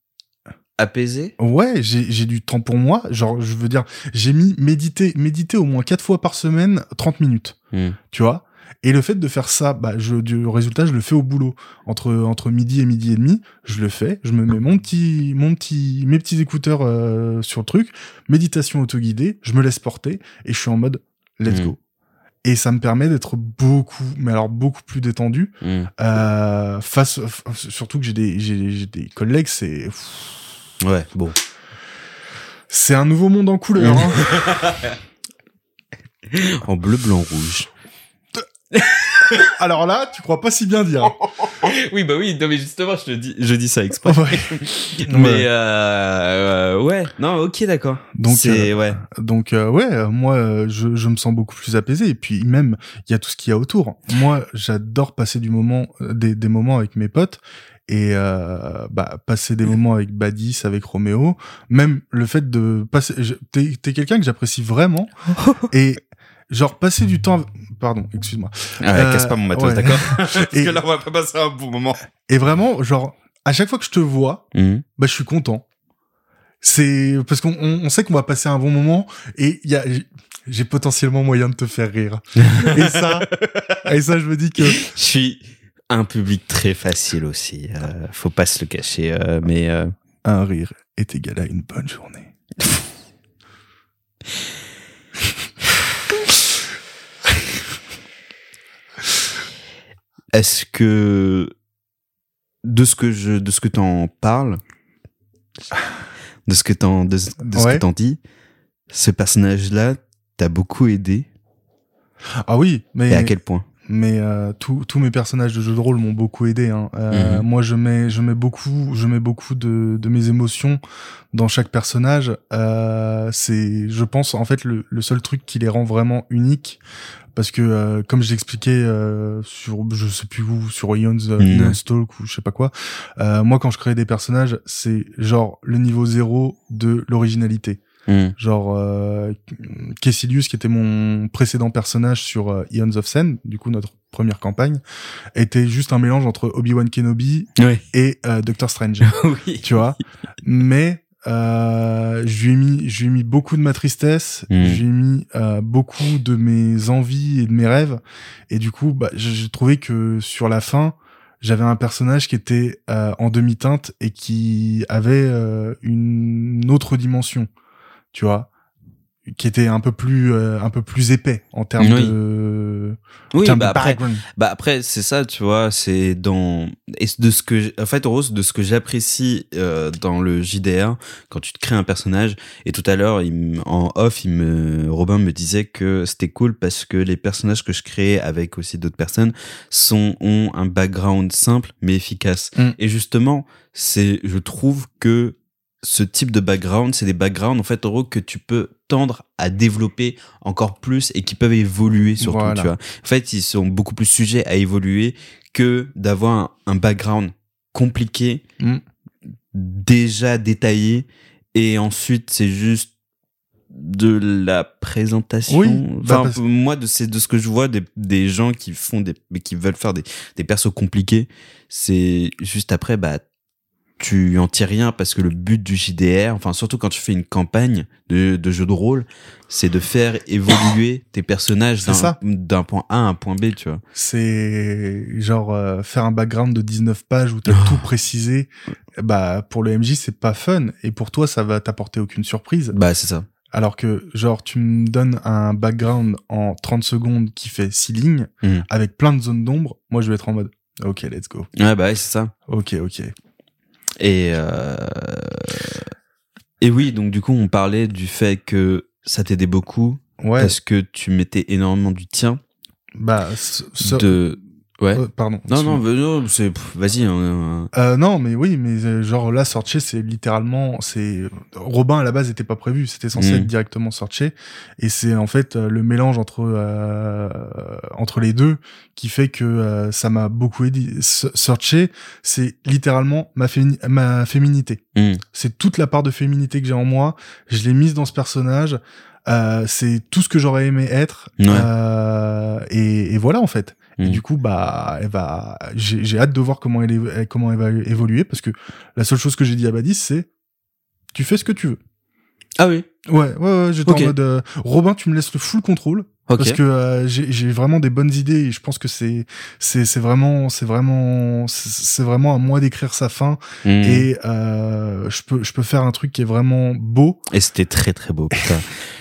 Speaker 2: apaisé?
Speaker 1: Ouais, j'ai j'ai du temps pour moi. Genre, je veux dire, j'ai mis méditer, méditer au moins quatre fois par semaine, 30 minutes.
Speaker 2: Hmm.
Speaker 1: Tu vois? Et le fait de faire ça, bah, je, du résultat, je le fais au boulot. Entre, entre midi et midi et demi, je le fais. Je me mets mon petit, mon petit, mes petits écouteurs euh, sur le truc. Méditation autoguidée. Je me laisse porter et je suis en mode let's
Speaker 2: Mhm.
Speaker 1: go. Et ça me permet d'être beaucoup, mais alors beaucoup plus détendu.
Speaker 2: Hmm.
Speaker 1: Euh, face, surtout que j'ai des, j'ai j'ai des collègues, c'est,
Speaker 2: Ouais, bon.
Speaker 1: c'est un nouveau monde en couleur. hein.
Speaker 2: En bleu, blanc, rouge.
Speaker 1: Alors là, tu crois pas si bien dire.
Speaker 2: oui, bah oui, non, mais justement, je te dis, je dis ça exprès.
Speaker 1: Ouais.
Speaker 2: Mais euh, euh, ouais, non, ok, d'accord.
Speaker 1: Donc,
Speaker 2: c'est ouais.
Speaker 1: Donc euh, ouais, euh, moi euh, je, je me sens beaucoup plus apaisé et puis même il y a tout ce qu'il y a autour. Moi, j'adore passer du moment euh, des, des moments avec mes potes et euh, bah passer des moments avec Badis, avec Roméo, même le fait de passer je- t'es t'es quelqu'un que j'apprécie vraiment et genre passer du temps pardon, excuse-moi.
Speaker 2: Ah ouais,
Speaker 1: Euh,
Speaker 2: casse pas mon matos,
Speaker 1: ouais.
Speaker 2: d'accord Parce
Speaker 1: Et-
Speaker 2: que là, on va pas passer un bon moment.
Speaker 1: Et vraiment genre à chaque fois que je te vois,
Speaker 2: Mhm.
Speaker 1: bah je suis content. C'est parce qu'on on, on sait qu'on va passer un bon moment et il y a j'ai potentiellement moyen de te faire rire. et ça et ça je me dis que
Speaker 2: Je suis un public très facile aussi. euh, faut pas se le cacher, euh, mais euh,
Speaker 1: un rire est égal à une bonne journée.
Speaker 2: est-ce que de ce que je de ce que t'en parles, de ce que t'en de, de ce
Speaker 1: Ouais.
Speaker 2: que t'en dis, ce personnage-là t'a beaucoup aidé?
Speaker 1: Ah oui, mais
Speaker 2: Et à quel point?
Speaker 1: mais euh, tous mes personnages de jeux de rôle m'ont beaucoup aidé. Hein. Euh,
Speaker 2: Mhm.
Speaker 1: Moi, je mets je mets beaucoup je mets beaucoup de, de mes émotions dans chaque personnage. Euh, c'est je pense en fait le, le seul truc qui les rend vraiment uniques parce que euh, comme je l'expliquais euh, sur je sais plus où sur Ions euh,
Speaker 2: Mhm.
Speaker 1: Ions Talk ou je sais pas quoi. euh, moi, quand je crée des personnages, c'est genre le niveau zéro de l'originalité.
Speaker 2: Mhm.
Speaker 1: genre euh, Kessilius qui était mon précédent personnage sur euh, Eons of Sen du coup notre première campagne était juste un mélange entre Obi-Wan Kenobi
Speaker 2: Oui.
Speaker 1: et euh, Doctor Strange
Speaker 2: oui.
Speaker 1: tu vois? Mais euh, je lui ai mis je lui ai mis beaucoup de ma tristesse
Speaker 2: Mm.
Speaker 1: je lui ai mis euh, beaucoup de mes envies et de mes rêves et du coup bah j'ai j'ai trouvé que sur la fin j'avais un personnage qui était euh, en demi-teinte et qui avait euh, une autre dimension tu vois qui était un peu plus euh, un peu plus épais en termes
Speaker 2: Oui.
Speaker 1: de
Speaker 2: Oui,
Speaker 1: termes
Speaker 2: bah
Speaker 1: de
Speaker 2: après,
Speaker 1: background.
Speaker 2: Bah après c'est ça tu vois c'est dans et de ce que en fait Rose de ce que j'apprécie euh, dans le JDR quand tu te crées un personnage et tout à l'heure en off il me Robin me disait que c'était cool parce que les personnages que je créais avec aussi d'autres personnes sont ont un background simple mais efficace
Speaker 1: Mm.
Speaker 2: et justement c'est je trouve que ce type de background, c'est des backgrounds en fait en gros que tu peux tendre à développer encore plus et qui peuvent évoluer surtout,
Speaker 1: Voilà.
Speaker 2: tu vois. En fait, ils sont beaucoup plus sujets à évoluer que d'avoir un, un background compliqué,
Speaker 1: Mm.
Speaker 2: déjà détaillé, et ensuite c'est juste de la présentation.
Speaker 1: Oui, bah
Speaker 2: enfin, moi, de, c'est de ce que je vois des, des gens qui font des, mais qui veulent faire des, des persos compliqués, c'est juste après, bah, tu en tires rien parce que le but du JDR, enfin, surtout quand tu fais une campagne de, de jeu de rôle, c'est de faire évoluer tes personnages d'un,
Speaker 1: ça.
Speaker 2: d'un point A à un point B, tu vois.
Speaker 1: C'est genre euh, faire un background de 19 pages où t'as
Speaker 2: Oh.
Speaker 1: tout précisé. Bah pour le MJ c'est pas fun et pour toi ça va t'apporter aucune surprise.
Speaker 2: Bah, c'est ça.
Speaker 1: Alors que genre tu me donnes un background en 30 secondes qui fait 6 lignes
Speaker 2: Mhm.
Speaker 1: avec plein de zones d'ombre, moi je vais être en mode OK, let's go.
Speaker 2: Ouais, bah, c'est ça.
Speaker 1: OK, OK.
Speaker 2: Et euh... et oui, donc du coup, on parlait du fait que ça t'aidait beaucoup
Speaker 1: Ouais,
Speaker 2: parce que tu mettais énormément du tien.
Speaker 1: Bah
Speaker 2: de ouais.
Speaker 1: euh, pardon.
Speaker 2: non non, bah, non, c'est vas-y. hein,
Speaker 1: Euh, non, mais oui, mais euh, genre là, Sorche, c'est littéralement, c'est Robin à la base était pas prévu, c'était censé
Speaker 2: Mhm.
Speaker 1: être directement Sorche, et c'est en fait euh, le mélange entre euh, entre les deux qui fait que ça m'a beaucoup aidé. Sorche, c'est littéralement ma fémini- ma féminité.
Speaker 2: hmm.
Speaker 1: C'est toute la part de féminité que j'ai en moi. Je l'ai mise dans ce personnage. Euh, c'est tout ce que j'aurais aimé être.
Speaker 2: Ouais.
Speaker 1: Euh, et, et voilà en fait. Et
Speaker 2: Mm.
Speaker 1: du coup, bah, elle va. J'ai j'ai hâte de voir comment elle, évo- comment elle va évoluer parce que la seule chose que j'ai dit à Badis, c'est tu fais ce que tu veux.
Speaker 2: Ah oui.
Speaker 1: Ouais, ouais, ouais. J'étais en mode euh, Robin, tu me laisses le full contrôle
Speaker 2: Ok.
Speaker 1: parce que euh, j'ai j'ai vraiment des bonnes idées et je pense que c'est c'est c'est vraiment c'est vraiment c'est vraiment à moi d'écrire sa fin
Speaker 2: Hmm.
Speaker 1: et euh, je peux je peux faire un truc qui est vraiment beau.
Speaker 2: Et c'était très très beau. Putain.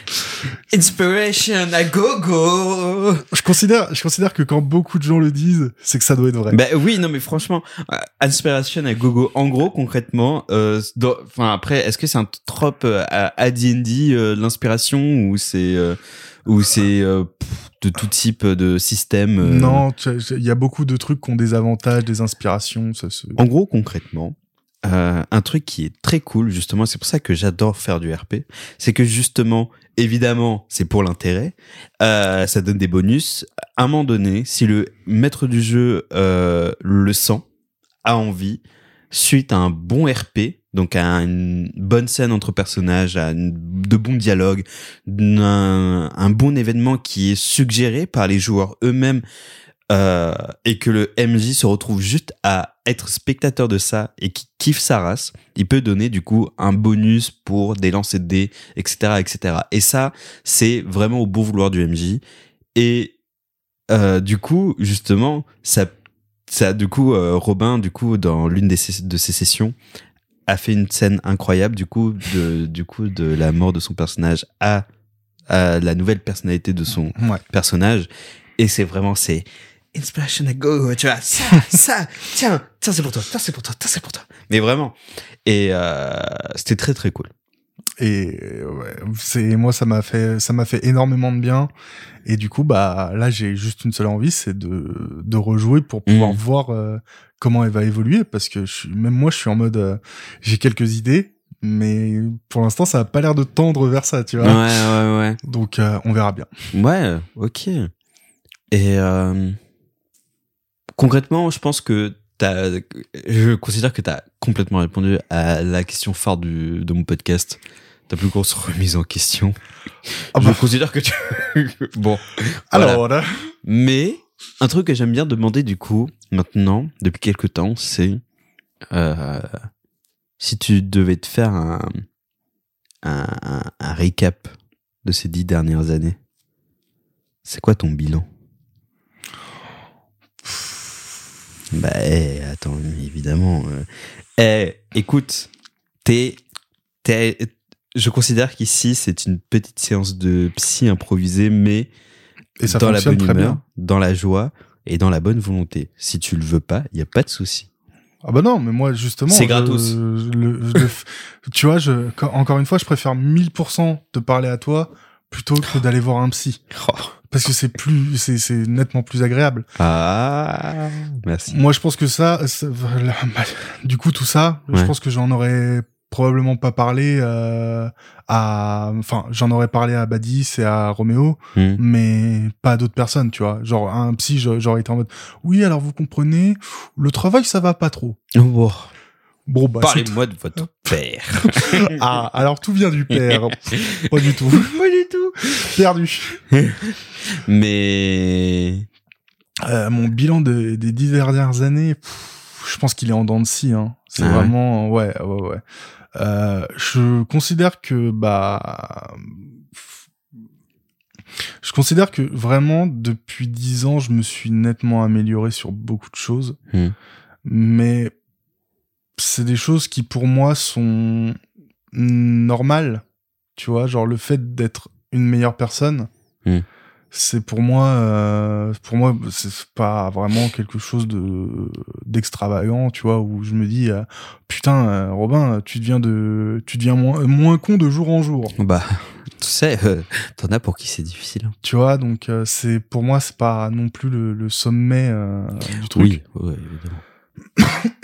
Speaker 2: Inspiration à go go.
Speaker 1: Je considère je considère que quand beaucoup de gens le disent, c'est que ça doit être vrai.
Speaker 2: Bah oui, non mais franchement, euh, Inspiration à gogo. En gros, concrètement, euh, enfin après, est-ce que c'est un trope euh, à, à D&D euh, l'inspiration ou c'est euh, ou c'est euh, de tout type de système euh,
Speaker 1: Non, il y a beaucoup de trucs qui ont des avantages, des inspirations. Ça, se-
Speaker 2: En gros, concrètement, euh, un truc qui est très cool, justement, c'est pour ça que j'adore faire du RP, c'est que justement, évidemment, c'est pour l'intérêt, euh, ça donne des bonus. À un moment donné, si le maître du jeu euh, le sent, a envie, suite à un bon RP, donc à une bonne scène entre personnages, à de bons dialogues, un, un bon événement qui est suggéré par les joueurs eux-mêmes euh, et que le MJ se retrouve juste à être spectateur de ça et qui kiffe sa race, il peut donner du coup un bonus pour des lancers de dés, etc., etc. Et ça, c'est vraiment au bon vouloir du MJ. Et euh, du coup, justement, ça, ça, du coup, euh, Robin, du coup, dans l'une de ses sessions, a fait une scène incroyable, du coup, de, du coup, de la mort de son personnage à, à la nouvelle personnalité de son
Speaker 1: Ouais.
Speaker 2: personnage. Et c'est vraiment, c'est inspiration à go, tu vois, ça, ça, tiens, tiens, c'est pour toi, tiens, c'est pour toi, tiens, c'est pour toi. Mais vraiment. Et euh, c'était très, très cool.
Speaker 1: Et ouais, c'est moi ça m'a fait ça m'a fait énormément de bien. Et du coup bah là j'ai juste une seule envie, c'est de de rejouer pour pouvoir
Speaker 2: Mhm.
Speaker 1: voir euh, comment elle va évoluer parce que je suis, même moi je suis en mode euh, j'ai quelques idées. Mais pour l'instant, ça a pas l'air de tendre vers ça, tu
Speaker 2: Ouais,
Speaker 1: vois.
Speaker 2: ouais, ouais.
Speaker 1: Donc, euh, on verra bien.
Speaker 2: Ouais, ok. Et euh, concrètement, je pense que t'as, je considère que tu as complètement répondu à la question phare du, de mon podcast. Ta plus grosse remise en question.
Speaker 1: Ah
Speaker 2: je
Speaker 1: bah.
Speaker 2: considère que tu... bon. voilà.
Speaker 1: Alors, là,
Speaker 2: Mais un truc que j'aime bien demander du coup, maintenant, depuis quelques temps, c'est euh, si tu devais te faire un, un, un, un recap de ces dix dernières années, c'est quoi ton bilan? Bah, eh, attends, évidemment. euh, eh, écoute, t'es, t'es, je considère qu'ici, c'est une petite séance de psy improvisée, mais
Speaker 1: Et ça
Speaker 2: dans la bonne humeur,
Speaker 1: bien.
Speaker 2: dans la joie et dans la bonne volonté. Si tu le veux pas, il y a pas de souci.
Speaker 1: Ah bah non, mais moi justement,
Speaker 2: C'est gratos.
Speaker 1: je le- je le f- tu vois, je, encore une fois, je préfère 1000% de parler à toi plutôt que d'aller voir un psy, parce que c'est plus, c'est c'est nettement plus agréable.
Speaker 2: Ah, merci.
Speaker 1: Moi, je pense que ça, ça- voilà, bah, du coup, tout ça, je pense que j'en aurais probablement pas parlé euh, à, enfin, j'en aurais parlé à Badis et à Roméo,
Speaker 2: Hmm.
Speaker 1: mais pas à d'autres personnes, tu vois. Genre un psy, j'a- j'aurais été en mode, oui, alors vous comprenez, le travail, ça va pas trop.
Speaker 2: Oh, bon.
Speaker 1: Bah,
Speaker 2: Parlez-moi de votre père.
Speaker 1: Ah, alors tout vient du père. Pas du tout.
Speaker 2: Pas du tout.
Speaker 1: Perdu.
Speaker 2: Mais
Speaker 1: Euh, mon bilan de- des dix dernières années, pff, je pense qu'il est en dents de scie. Hein. C'est
Speaker 2: Ah
Speaker 1: vraiment, ouais, ouais, ouais. Euh, je considère que, bah, je considère que vraiment depuis dix ans, je me suis nettement amélioré sur beaucoup de choses,
Speaker 2: Hmm.
Speaker 1: mais c'est des choses qui pour moi sont normales. Tu vois, genre le fait d'être une meilleure personne,
Speaker 2: Hmm.
Speaker 1: c'est pour moi, euh, pour moi, c'est pas vraiment quelque chose de d'extravagant, tu vois, où je me dis, euh, putain, euh, Robin, tu deviens de, tu deviens moins, moins con de jour en jour,
Speaker 2: bah, tu sais, euh, t'en as pour qui c'est difficile. hein.
Speaker 1: tu vois, donc c'est pour moi, c'est pas non plus le, le sommet du truc.
Speaker 2: Oui, ouais, évidemment.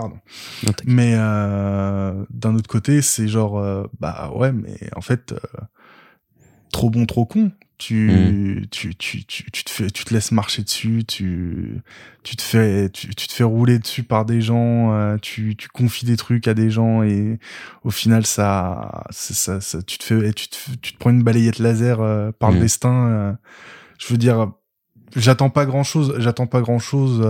Speaker 1: Pardon.
Speaker 2: Non, t'inquiète.
Speaker 1: Mais euh, d'un autre côté, c'est genre, euh, bah ouais, mais en fait, euh, trop bon, trop con. Tu,
Speaker 2: Mm.
Speaker 1: tu, tu, tu, tu te fais, tu te laisses marcher dessus, tu, tu te fais, tu, tu te fais rouler dessus par des gens, tu, tu confies des trucs à des gens et au final, ça, ça, ça, tu te fais, tu te, tu te prends une balayette laser par le
Speaker 2: Mm.
Speaker 1: destin. je veux dire, j'attends pas grand chose, j'attends pas grand chose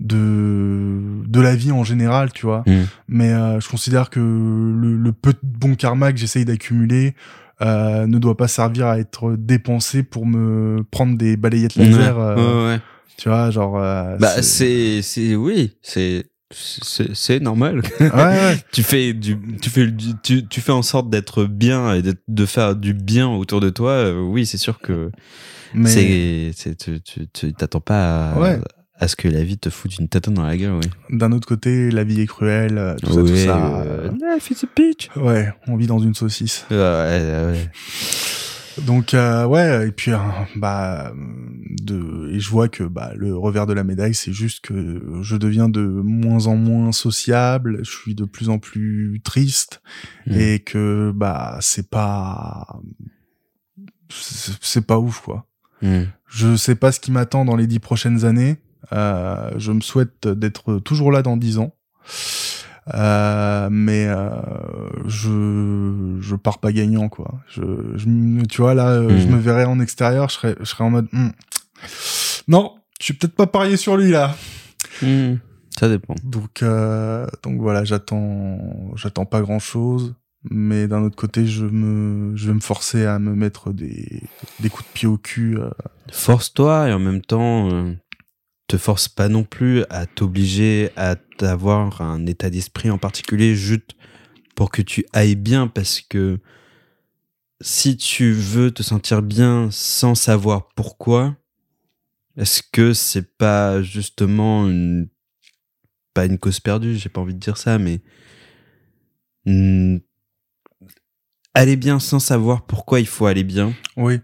Speaker 1: de de la vie en général, tu vois.
Speaker 2: Mm.
Speaker 1: Mais euh, je considère que le, le peu de bon karma que j'essaye d'accumuler euh, ne doit pas servir à être dépensé pour me prendre des balayettes laser.
Speaker 2: Ouais,
Speaker 1: euh,
Speaker 2: ouais, ouais.
Speaker 1: Tu vois, genre. euh,
Speaker 2: Bah, c'est, c'est, oui, c'est, c'est, normal.
Speaker 1: Ouais, ouais.
Speaker 2: tu fais du, tu fais du, tu, tu fais en sorte d'être bien et de faire du bien autour de toi. euh, Oui, c'est sûr que
Speaker 1: Mais
Speaker 2: c'est, tu t'attends pas à,
Speaker 1: Ouais.
Speaker 2: À ce que la vie te foute une tâtonne dans la gueule, oui.
Speaker 1: d'un autre côté, la vie est cruelle, euh, tout ça, tout
Speaker 2: Ouais,
Speaker 1: ça.
Speaker 2: euh,
Speaker 1: euh,
Speaker 2: life is a bitch.
Speaker 1: Ouais, on vit dans une saucisse.
Speaker 2: Ouais, ouais, ouais.
Speaker 1: Donc euh, ouais, et puis euh, bah de et je vois que bah le revers de la médaille, c'est juste que je deviens de moins en moins sociable, je suis de plus en plus triste
Speaker 2: Mm.
Speaker 1: et que bah c'est pas c'est pas ouf quoi.
Speaker 2: Mm.
Speaker 1: Je sais pas ce qui m'attend dans les dix prochaines années. Euh, je me souhaite d'être toujours là dans dix ans. Euh, mais euh, je je pars pas gagnant quoi. Je, je me- tu vois là, euh, je me verrais en extérieur, je serais je serais en mode Hmm. non, je vais peut-être pas parier sur lui là.
Speaker 2: Mm. Ça dépend.
Speaker 1: Donc euh, donc voilà, j'attends j'attends pas grand chose, mais d'un autre côté, je me je vais me forcer à me mettre des des coups de pied au cul. euh.
Speaker 2: Force-toi et en même temps, te force pas non plus à t'obliger à avoir un état d'esprit en particulier juste pour que tu ailles bien parce que si tu veux te sentir bien sans savoir pourquoi, est-ce que c'est pas justement une pas une cause perdue, j'ai pas envie de dire ça, mais hmm, aller bien sans savoir pourquoi il faut aller bien,
Speaker 1: Oui.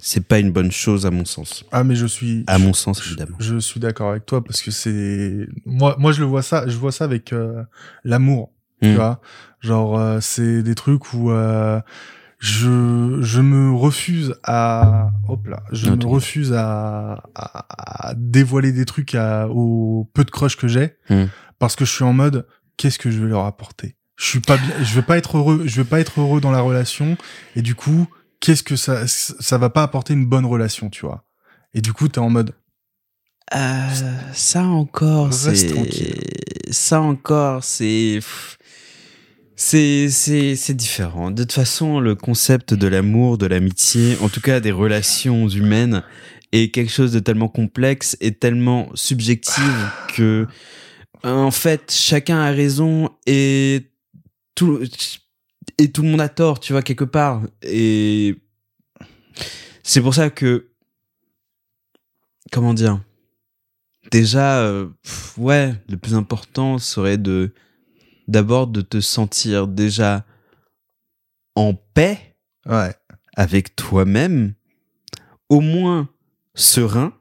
Speaker 2: C'est pas une bonne chose à mon sens.
Speaker 1: Ah mais je suis
Speaker 2: À mon sens, évidemment.
Speaker 1: Je, suis d'accord avec toi parce que c'est moi moi je le vois ça je vois ça avec euh, l'amour tu
Speaker 2: Mm.
Speaker 1: vois genre euh, c'est des trucs où euh, je je me refuse à hop là je
Speaker 2: Non,
Speaker 1: me refuse à, à, à dévoiler des trucs à, au peu de crush que j'ai
Speaker 2: Mm.
Speaker 1: parce que je suis en mode qu'est-ce que je vais leur apporter? Je suis pas bien je vais pas être heureux je vais pas être heureux dans la relation et du coup qu'est-ce que ça ça va pas apporter une bonne relation tu vois? Et du coup t'es en mode
Speaker 2: Euh, ça encore, c'est ça encore, c'est c'est c'est c'est différent. De toute façon, le concept de l'amour, de l'amitié, en tout cas des relations humaines, est quelque chose de tellement complexe et tellement subjectif que en fait chacun a raison et tout et tout le monde a tort, tu vois, quelque part. Et c'est pour ça que, comment dire, déjà, euh, pff, ouais, le plus important serait de, d'abord de te sentir déjà en paix
Speaker 1: Ouais.
Speaker 2: avec toi-même, au moins serein.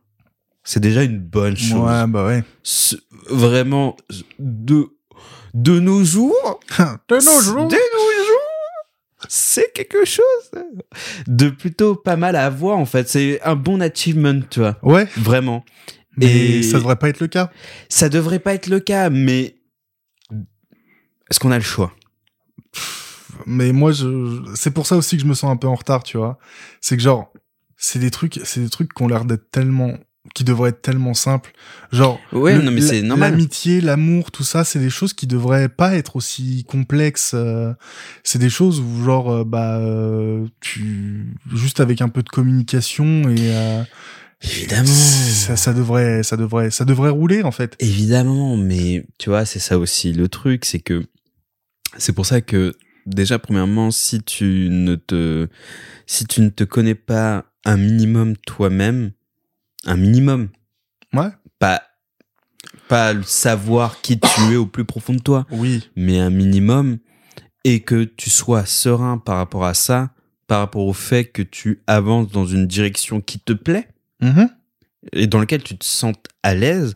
Speaker 2: C'est déjà une bonne chose.
Speaker 1: Ouais, bah ouais.
Speaker 2: Ce- Vraiment, de, de nos jours,
Speaker 1: De nos jours.
Speaker 2: de nos jours, c'est quelque chose de plutôt pas mal à avoir en fait. C'est un bon achievement, tu vois.
Speaker 1: Ouais,
Speaker 2: Vraiment.
Speaker 1: mais
Speaker 2: Et-
Speaker 1: ça devrait pas être le cas.
Speaker 2: Ça devrait pas être le cas, mais est-ce qu'on a le choix?
Speaker 1: Mais moi, je, c'est pour ça aussi que je me sens un peu en retard, tu vois. C'est que genre, c'est des trucs, c'est des trucs qui ont l'air d'être tellement, qui devraient être tellement simples. Genre,
Speaker 2: Ouais,
Speaker 1: le-
Speaker 2: non, mais
Speaker 1: la-
Speaker 2: c'est normal.
Speaker 1: L'amitié, l'amour, tout ça, c'est des choses qui devraient pas être aussi complexes. euh, c'est des choses où genre, euh, bah, euh, tu, juste avec un peu de communication et
Speaker 2: Évidemment.
Speaker 1: ça, ça devrait, ça devrait, ça devrait rouler en fait.
Speaker 2: Évidemment, mais tu vois, c'est ça aussi le truc, c'est que c'est pour ça que déjà premièrement, si tu ne te si tu ne te connais pas un minimum toi-même, un minimum,
Speaker 1: Ouais.
Speaker 2: pas pas savoir qui tu es au plus profond de toi,
Speaker 1: Oui.
Speaker 2: mais un minimum et que tu sois serein par rapport à ça, par rapport au fait que tu avances dans une direction qui te plaît
Speaker 1: Mhm.
Speaker 2: et dans lequel tu te sens à l'aise,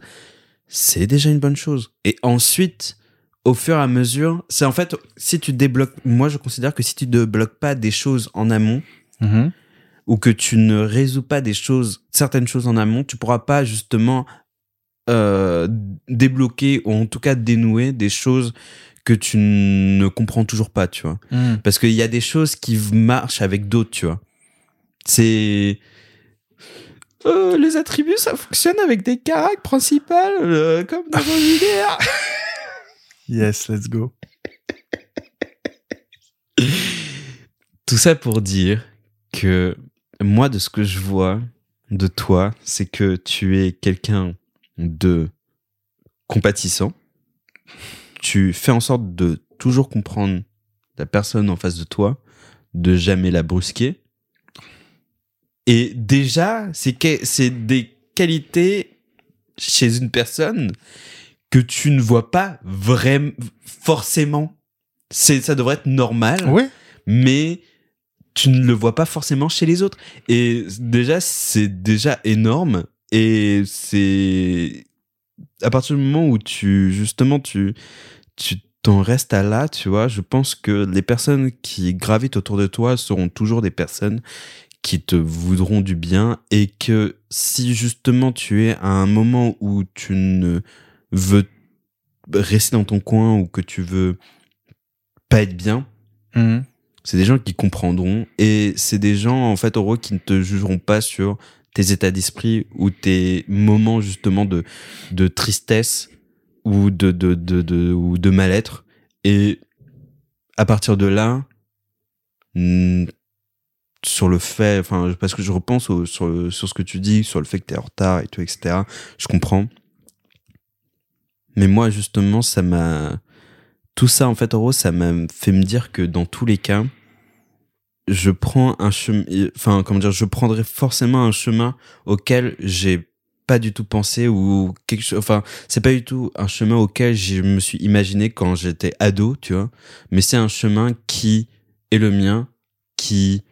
Speaker 2: c'est déjà une bonne chose. Et ensuite, au fur et à mesure, c'est en fait, si tu débloques, moi je considère que si tu ne débloques pas des choses en amont,
Speaker 1: Mhm.
Speaker 2: Ou que tu ne résous pas des choses, certaines choses en amont, tu pourras pas justement euh, débloquer, ou en tout cas dénouer des choses que tu ne comprends toujours pas, tu vois.
Speaker 1: Mhm.
Speaker 2: Parce qu'il y a des choses qui marchent avec d'autres, tu vois. C'est. Euh, les attributs, ça fonctionne avec des caractères principales, euh, comme dans un univers.
Speaker 1: Yes, let's go.
Speaker 2: Tout ça pour dire que moi, de ce que je vois de toi, c'est que tu es quelqu'un de compatissant. Tu fais en sorte de toujours comprendre la personne en face de toi, de jamais la brusquer. Et déjà, c'est que- c'est des qualités chez une personne que tu ne vois pas vraiment forcément. C'est ça devrait être normal
Speaker 1: Oui.
Speaker 2: mais tu ne le vois pas forcément chez les autres. Et déjà, c'est déjà énorme. Et c'est à partir du moment où tu justement tu tu t'en restes à là, tu vois, je pense que les personnes qui gravitent autour de toi seront toujours des personnes qui te voudront du bien et que si justement tu es à un moment où tu ne veux rester dans ton coin ou que tu veux pas être bien,
Speaker 1: Mhm.
Speaker 2: C'est des gens qui comprendront et c'est des gens en fait heureux qui ne te jugeront pas sur tes états d'esprit ou tes moments justement de de tristesse ou de de de, de ou de mal-être. Et à partir de là hmm, sur le fait enfin parce que je repense au- sur sur ce que tu dis sur le fait que tu es en retard et tout etc je comprends. Mais moi justement ça m'a tout ça en fait en gros ça m'a fait me dire que dans tous les cas je prends un chemin enfin comment dire je prendrai forcément un chemin auquel j'ai pas du tout pensé ou quelque chose enfin c'est pas du tout un chemin auquel je me suis imaginé quand j'étais ado tu vois. Mais c'est un chemin qui est le mien qui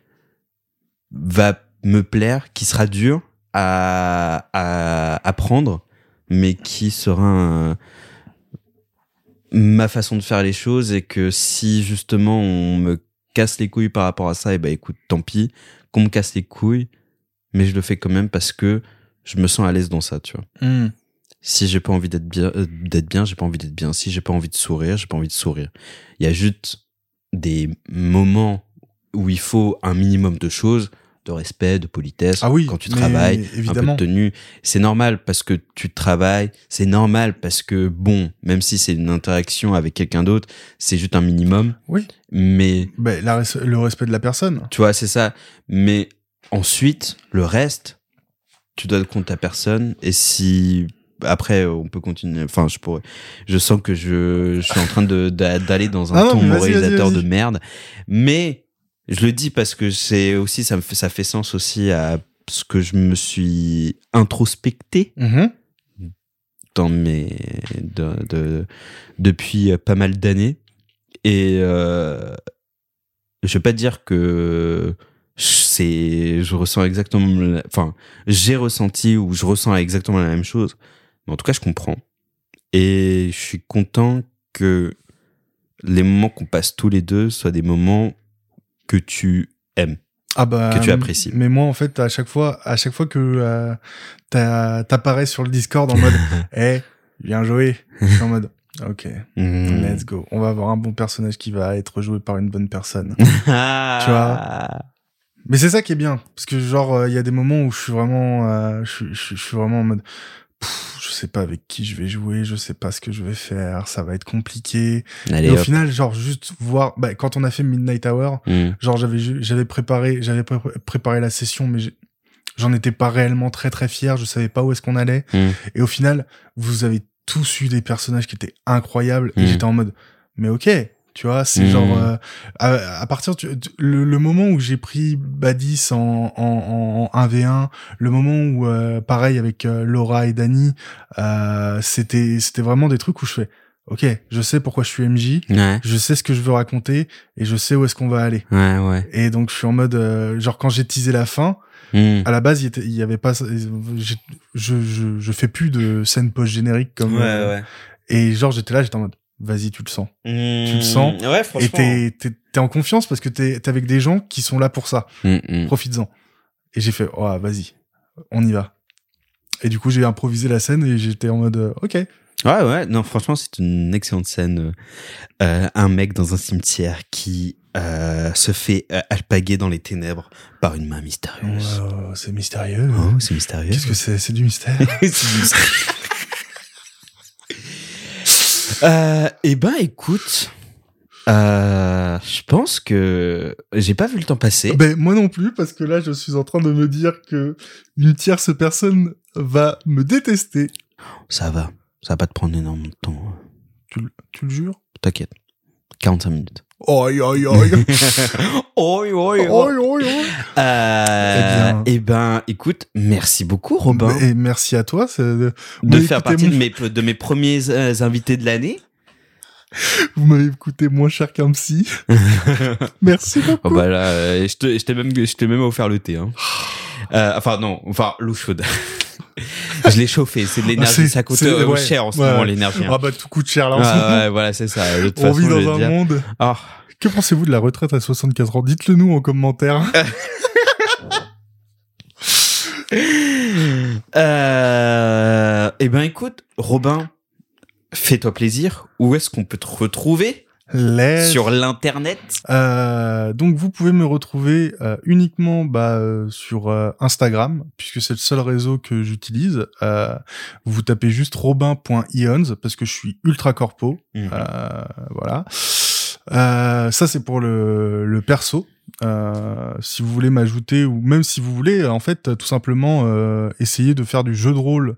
Speaker 2: va me plaire qui sera dur à à apprendre mais qui sera un- ma façon de faire les choses et que si justement on me casse les couilles par rapport à ça, et bah écoute, tant pis, qu'on me casse les couilles, mais je le fais quand même parce que je me sens à l'aise dans ça, tu vois.
Speaker 1: Mhm.
Speaker 2: Si j'ai pas envie d'être bien, euh, d'être bien, j'ai pas envie d'être bien. Si j'ai pas envie de sourire, j'ai pas envie de sourire. Il y a juste des moments où il faut un minimum de choses, de respect, de politesse.
Speaker 1: Ah oui,
Speaker 2: quand tu travailles,
Speaker 1: évidemment.
Speaker 2: un peu de tenue. C'est normal parce que tu travailles. C'est normal parce que bon, même si c'est une interaction avec quelqu'un d'autre, c'est juste un minimum.
Speaker 1: Oui.
Speaker 2: Mais
Speaker 1: Ben, la res- le respect de la personne.
Speaker 2: tu vois, c'est ça. Mais ensuite, le reste, tu dois compte à personne. Et si après, on peut continuer. Enfin, je pourrais. Je sens que je, je suis en train de d'aller dans un
Speaker 1: Ah
Speaker 2: ton moralisateur de merde. Mais je le dis parce que c'est aussi ça me fait ça fait sens aussi à ce que je me suis introspecté
Speaker 1: Mhm.
Speaker 2: dans mes de, de- depuis pas mal d'années et euh, je vais pas dire que c'est je ressens exactement la- enfin j'ai ressenti ou je ressens exactement la même chose mais en tout cas je comprends et je suis content que les moments qu'on passe tous les deux soient des moments que tu aimes
Speaker 1: Ah bah,
Speaker 2: Que tu apprécies.
Speaker 1: Mais moi, en fait, à chaque fois, à chaque fois que euh, t'apparais sur le Discord en mode, eh, viens jouer, je suis en mode, ok,
Speaker 2: Mmh.
Speaker 1: let's go. On va avoir un bon personnage qui va être joué par une bonne personne. Tu vois? Mais c'est ça qui est bien, parce que genre, euh, il y a des moments où je suis vraiment, euh, je suis vraiment en mode, pff, je sais pas avec qui je vais jouer, je sais pas ce que je vais faire, ça va être compliqué.
Speaker 2: Allez,
Speaker 1: Et au
Speaker 2: hop.
Speaker 1: final, genre juste voir, bah, quand on a fait Midnight Hour,
Speaker 2: Mmh.
Speaker 1: genre j'avais j'avais préparé j'avais pré- préparé la session mais j'en étais pas réellement très très fier je savais pas où est-ce qu'on allait
Speaker 2: Mm.
Speaker 1: et au final vous avez tous eu des personnages qui étaient incroyables et
Speaker 2: Mm.
Speaker 1: j'étais en mode mais ok tu vois c'est genre euh, à, à partir du le, le moment où j'ai pris Badis en, en, en 1v1 le moment où euh, pareil avec euh, Laura et Dani euh, c'était c'était vraiment des trucs où je fais ok je sais pourquoi je suis MJ
Speaker 2: Ouais,
Speaker 1: je sais ce que je veux raconter et je sais où est-ce qu'on va aller
Speaker 2: ouais, ouais.
Speaker 1: et donc je suis en mode euh, genre quand j'ai teasé la fin,
Speaker 2: Mmh.
Speaker 1: à la base il, était, il y avait pas je, je je fais plus de scène post générique comme euh,
Speaker 2: ouais.
Speaker 1: et genre j'étais là j'étais en mode vas-y tu le sens
Speaker 2: Tu
Speaker 1: le sens
Speaker 2: Ouais,
Speaker 1: et
Speaker 2: franchement.
Speaker 1: t'es t'es t'es en confiance parce que t'es t'es avec des gens qui sont là pour ça
Speaker 2: Mmh, mmh.
Speaker 1: profites-en et j'ai fait oh vas-y on y va et du coup j'ai improvisé la scène et j'étais en mode euh, ok
Speaker 2: Ouais, ouais, non, franchement, c'est une excellente scène. Euh, un mec dans un cimetière qui euh, se fait euh, alpaguer dans les ténèbres par une main mystérieuse.
Speaker 1: Wow, c'est mystérieux
Speaker 2: Oh, c'est mystérieux.
Speaker 1: qu'est-ce que c'est? C'est du mystère
Speaker 2: C'est du mystère. euh, eh ben, écoute, euh, je pense que j'ai pas vu le temps passer.
Speaker 1: Ben, moi non plus, parce que là, je suis en train de me dire que une tierce personne va me détester.
Speaker 2: Ça va, ça va pas te prendre énormément de temps.
Speaker 1: Tu, le- tu le jures?
Speaker 2: T'inquiète, 45 minutes.
Speaker 1: Oi, oi, oi.
Speaker 2: Oi, oi,
Speaker 1: Oi, oi, oi.
Speaker 2: Euh,
Speaker 1: Eh bien-
Speaker 2: eh ben, écoute, merci beaucoup, Robin,
Speaker 1: Et merci à toi.
Speaker 2: de faire partie
Speaker 1: mon-
Speaker 2: de mes, de mes premiers euh, invités de l'année.
Speaker 1: Vous m'avez coûté moins cher qu'un psy. merci beaucoup.
Speaker 2: Oh bah là, euh, je te- je t'ai même, je même offert le thé. Hein. Euh, enfin non, enfin l'eau chaude. je l'ai chauffé, c'est de
Speaker 1: Ah,
Speaker 2: l'énergie, ça coûte euh,
Speaker 1: ouais,
Speaker 2: cher en ce
Speaker 1: ouais.
Speaker 2: moment l'énergie. hein.
Speaker 1: Ah bah, tout coûte cher là en
Speaker 2: Ouais, voilà, c'est ça. De toute
Speaker 1: On
Speaker 2: façon,
Speaker 1: vit dans un
Speaker 2: dire-
Speaker 1: monde.
Speaker 2: Ah,
Speaker 1: Que pensez-vous de la retraite à 64 ans? Dites-le nous en commentaire.
Speaker 2: euh, eh ben écoute, Robin, fais-toi plaisir. Où est-ce qu'on peut te retrouver?
Speaker 1: Let's
Speaker 2: sur l'internet
Speaker 1: Euh, donc vous pouvez me retrouver euh, uniquement bah, euh, sur euh, Instagram puisque c'est le seul réseau que j'utilise. Euh, vous tapez juste robin.ions parce que je suis ultra corpo.
Speaker 2: Mhm.
Speaker 1: Euh, voilà. Euh, ça c'est pour le, le perso. Euh, si vous voulez m'ajouter ou même si vous voulez en fait tout simplement euh, essayer de faire du jeu de rôle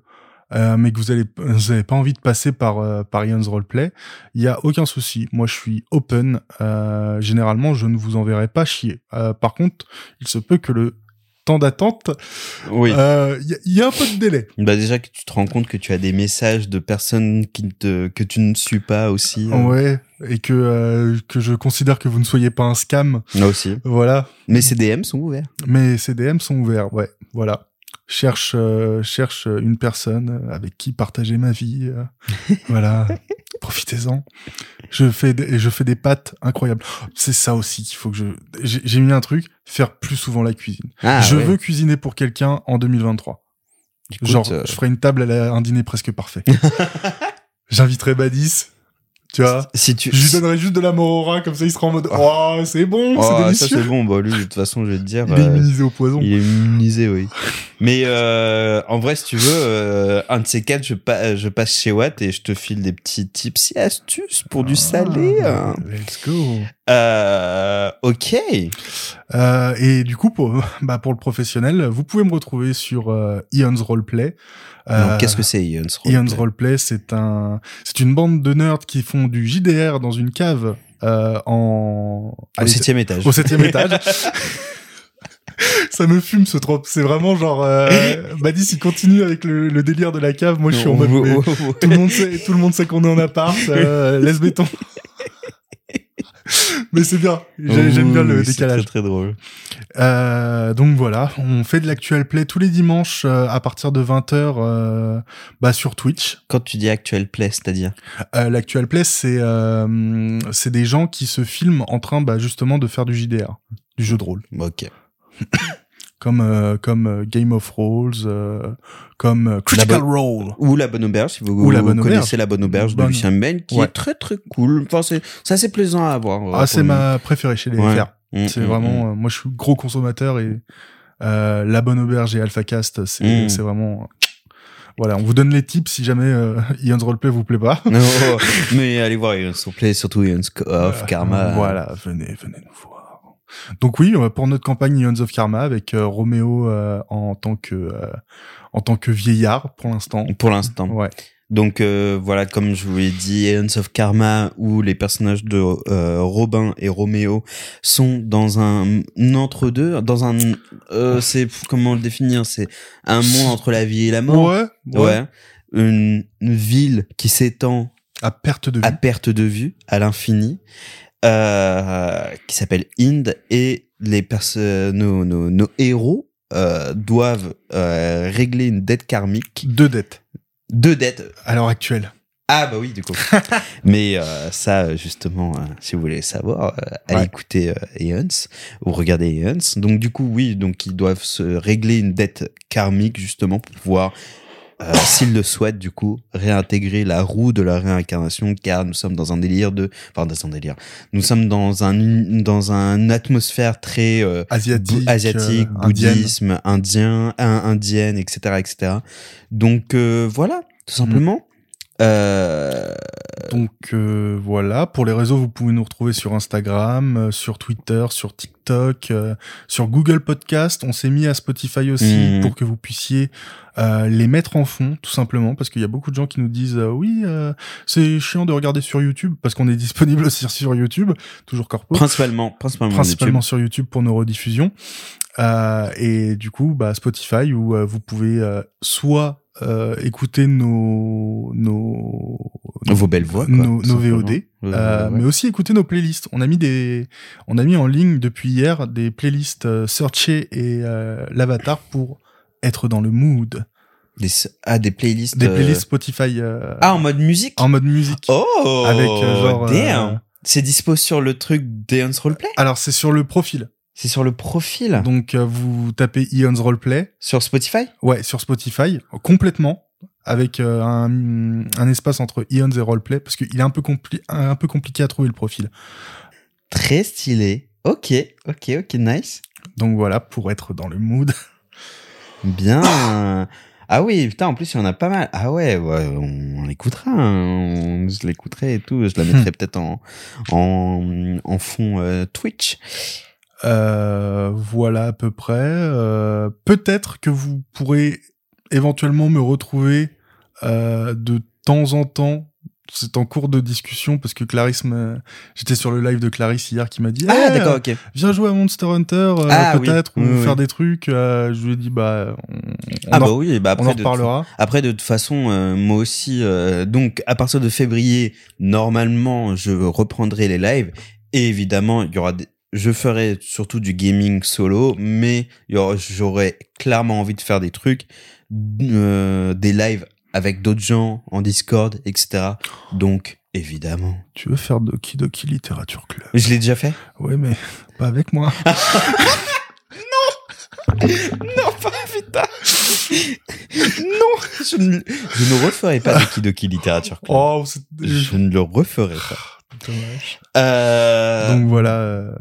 Speaker 1: euh, mais que vous allez vous avez pas envie de passer par euh, par Ion's Roleplay, il y a aucun souci. Moi, je suis open. Euh, généralement, je ne vous enverrai pas chier. Euh, par contre, il se peut que le temps d'attente,
Speaker 2: Oui.
Speaker 1: euh, il y, a- il y a un peu de délai.
Speaker 2: Bah déjà que tu te rends compte que tu as des messages de personnes qui te, que tu ne suis pas aussi. euh.
Speaker 1: Ouais, et que euh, que je considère que vous ne soyez pas un scam.
Speaker 2: Moi aussi.
Speaker 1: Voilà.
Speaker 2: Mais ces DM sont ouverts.
Speaker 1: Mais ces DM sont ouverts. Ouais, voilà. Cherche euh, cherche une personne avec qui partager ma vie. euh, voilà. Profitez-en. Je fais des, je fais des pâtes incroyables. C'est ça aussi qu'il faut que je. J'ai j'ai mis un truc. Faire plus souvent la cuisine.
Speaker 2: Ah,
Speaker 1: je
Speaker 2: ouais.
Speaker 1: veux cuisiner pour quelqu'un en 2023.
Speaker 2: Écoute,
Speaker 1: Genre,
Speaker 2: euh,
Speaker 1: je ferai une table à la- un dîner presque parfait. J'inviterai Badis. Tu vois.
Speaker 2: si tu.
Speaker 1: Je lui donnerai juste de la morora, comme ça il sera en mode Oh, c'est bon,
Speaker 2: Oh,
Speaker 1: c'est
Speaker 2: ça
Speaker 1: délicieux.
Speaker 2: c'est bon. Bah lui, de toute façon, je vais te dire.
Speaker 1: Il est
Speaker 2: euh,
Speaker 1: immunisé au poison.
Speaker 2: il est immunisé, oui. Mais euh, en vrai, si tu veux, euh, un de ces quatre, je, pa- je passe chez Watt et je te file des petits tips et astuces pour du salé.
Speaker 1: Ah,
Speaker 2: hein.
Speaker 1: Let's go.
Speaker 2: Euh, ok.
Speaker 1: Euh, et du coup, pour, bah, pour le professionnel, vous pouvez me retrouver sur euh, Ion's Roleplay. Euh,
Speaker 2: Qu'est-ce que c'est Ion's
Speaker 1: Ion's Roleplay, c'est un, c'est une bande de nerds qui font du JDR dans une cave euh, en
Speaker 2: Au septième étage.
Speaker 1: au septième étage. Ça me fume ce trop. C'est vraiment genre, euh, Badis, il continue avec le, le délire de la cave. Moi, je suis en mode, tout le monde sait, tout le monde sait qu'on est en appart. Euh, laisse béton. mais c'est bien. J'ai- J'aime bien le
Speaker 2: Oui,
Speaker 1: décalage.
Speaker 2: Très, très drôle.
Speaker 1: Euh, donc voilà, on fait de l'actual play tous les dimanches euh, à partir de 20h euh, bah, sur Twitch.
Speaker 2: Quand tu dis actual play, c'est-à-dire?
Speaker 1: Euh, l'actual play, c'est euh, c'est des gens qui se filment en train bah, justement de faire du JDR, du jeu de rôle,
Speaker 2: Ok.
Speaker 1: comme euh, comme euh, Game of Rolls, euh, comme euh, Critical Role.
Speaker 2: Ou la bonne auberge, si vous,
Speaker 1: Ou la bonne
Speaker 2: connaissez
Speaker 1: auberge.
Speaker 2: la bonne auberge
Speaker 1: Bonne.
Speaker 2: de Lucien Ben, qui
Speaker 1: Ouais.
Speaker 2: est très très cool. Enfin, c'est c'est assez plaisant à avoir. euh,
Speaker 1: Ah, c'est ma préférée chez les
Speaker 2: Ouais.
Speaker 1: FR.
Speaker 2: Mm,
Speaker 1: C'est
Speaker 2: mm,
Speaker 1: vraiment,
Speaker 2: mm.
Speaker 1: euh, moi je suis gros consommateur et euh, la bonne auberge et AlphaCast, c'est
Speaker 2: Mm.
Speaker 1: c'est vraiment. Voilà, on vous donne les tips si jamais euh, Ion's Roleplay vous plaît pas.
Speaker 2: Non, mais allez voir Ion's Play, surtout Ion's of
Speaker 1: Euh,
Speaker 2: Karma.
Speaker 1: Voilà, venez, venez nous voir. Donc oui, euh, pour notre campagne Ions of Karma avec euh, Roméo euh, en tant que euh, en tant que vieillard pour l'instant.
Speaker 2: Pour l'instant.
Speaker 1: Ouais.
Speaker 2: Donc voilà, comme je vous l'ai dit, Ants of Karma, où les personnages de Robin et Roméo sont dans un, entre-deux, dans un... C'est comment le définir? C'est un monde entre la vie et la mort.
Speaker 1: Ouais, ouais.
Speaker 2: Ouais. Une, une ville qui s'étend
Speaker 1: À perte de vue.
Speaker 2: à perte de vue, à l'infini, euh, qui s'appelle Ind, et les nos, nos, nos héros euh, doivent euh, régler une dette karmique.
Speaker 1: Deux dettes
Speaker 2: Deux dettes.
Speaker 1: à l'heure actuelle.
Speaker 2: Ah bah oui, du coup. Mais euh, ça, justement, euh, si vous voulez savoir, euh, allez
Speaker 1: Ouais.
Speaker 2: écouter Eons ou regarder Eons. Donc du coup, oui, donc ils doivent se régler une dette karmique justement pour pouvoir, euh, s'ils le souhaitent, du coup, réintégrer la roue de la réincarnation, car nous sommes dans un délire de, enfin dans un délire, nous sommes dans un dans une atmosphère très euh,
Speaker 1: Asiatique, euh, indienne.
Speaker 2: bouddhisme, indien, in- indienne, etc., etc. Donc euh, voilà, tout simplement. Euh,
Speaker 1: Donc euh, voilà, pour les réseaux, vous pouvez nous retrouver sur Instagram, euh, sur Twitter, sur TikTok, euh, sur Google Podcast. On s'est mis à Spotify aussi
Speaker 2: Mhm.
Speaker 1: pour que vous puissiez euh, les mettre en fond, tout simplement, parce qu'il y a beaucoup de gens qui nous disent euh, oui, euh, c'est chiant de regarder sur YouTube, parce qu'on est disponible aussi sur YouTube, toujours corpo,
Speaker 2: principalement, principalement,
Speaker 1: principalement sur YouTube pour nos rediffusions. Euh, et du coup, bah, Spotify où euh, vous pouvez euh, soit euh, écouter nos nos
Speaker 2: vos belles voix, quoi,
Speaker 1: nos, nos. VOD,
Speaker 2: Ouais,
Speaker 1: euh,
Speaker 2: ouais,
Speaker 1: mais aussi écouter nos playlists. On a mis des, on a mis en ligne depuis hier des playlists euh, Searcher et euh, l'Avatar pour être dans le mood.
Speaker 2: Des, ah, des playlists.
Speaker 1: Des
Speaker 2: euh,
Speaker 1: playlists Spotify
Speaker 2: Ah, en mode musique.
Speaker 1: en mode musique.
Speaker 2: Oh,
Speaker 1: Avec, genre,
Speaker 2: damn. C'est dispo sur le truc Dance Roleplay?
Speaker 1: Alors c'est sur le profil.
Speaker 2: C'est sur le profil.
Speaker 1: Donc euh, vous tapez Ion's Roleplay,
Speaker 2: sur Spotify?
Speaker 1: ouais, sur Spotify complètement avec euh, un, un espace entre Ion's et Roleplay parce qu'il est un peu compli- un peu compliqué à trouver le profil.
Speaker 2: Très stylé. Ok, ok, ok, nice.
Speaker 1: Donc voilà pour être dans le mood.
Speaker 2: Bien. Ah oui, putain, en plus, il y en a pas mal. Ah ouais, ouais on, on l'écoutera. hein. On- Je l'écouterai et tout. Je la mettrai peut-être en, en, en fond euh, Twitch.
Speaker 1: Euh, voilà à peu près. Euh, Peut-être que vous pourrez éventuellement me retrouver euh, de temps en temps. C'est en cours de discussion parce que Clarisse. J'étais sur le live de Clarisse hier qui m'a dit
Speaker 2: Ah,
Speaker 1: Eh,
Speaker 2: d'accord, ok.
Speaker 1: Viens jouer à Monster Hunter
Speaker 2: Ah, oui.
Speaker 1: peut-être ou
Speaker 2: Oui, oui.
Speaker 1: faire des trucs. Euh, je lui ai dit bah on, on
Speaker 2: Ah
Speaker 1: en,
Speaker 2: bah oui, bah
Speaker 1: on
Speaker 2: après,
Speaker 1: en
Speaker 2: de,
Speaker 1: reparlera.
Speaker 2: après de toute façon, moi aussi, euh, donc à partir de février, normalement, je reprendrai les lives. Et évidemment, il y aura des... Je ferai surtout du gaming solo, mais j'aurais clairement envie de faire des trucs, euh, des lives avec d'autres gens en Discord, etc. Donc, évidemment.
Speaker 1: Tu veux faire Doki Doki Literature Club?
Speaker 2: Je l'ai déjà fait
Speaker 1: Ouais mais pas avec moi.
Speaker 2: Non, pas putain Non je ne, je ne referai pas de Kidoki Literature Club.
Speaker 1: oh
Speaker 2: Je ne le referai pas. Euh...
Speaker 1: Donc voilà, euh,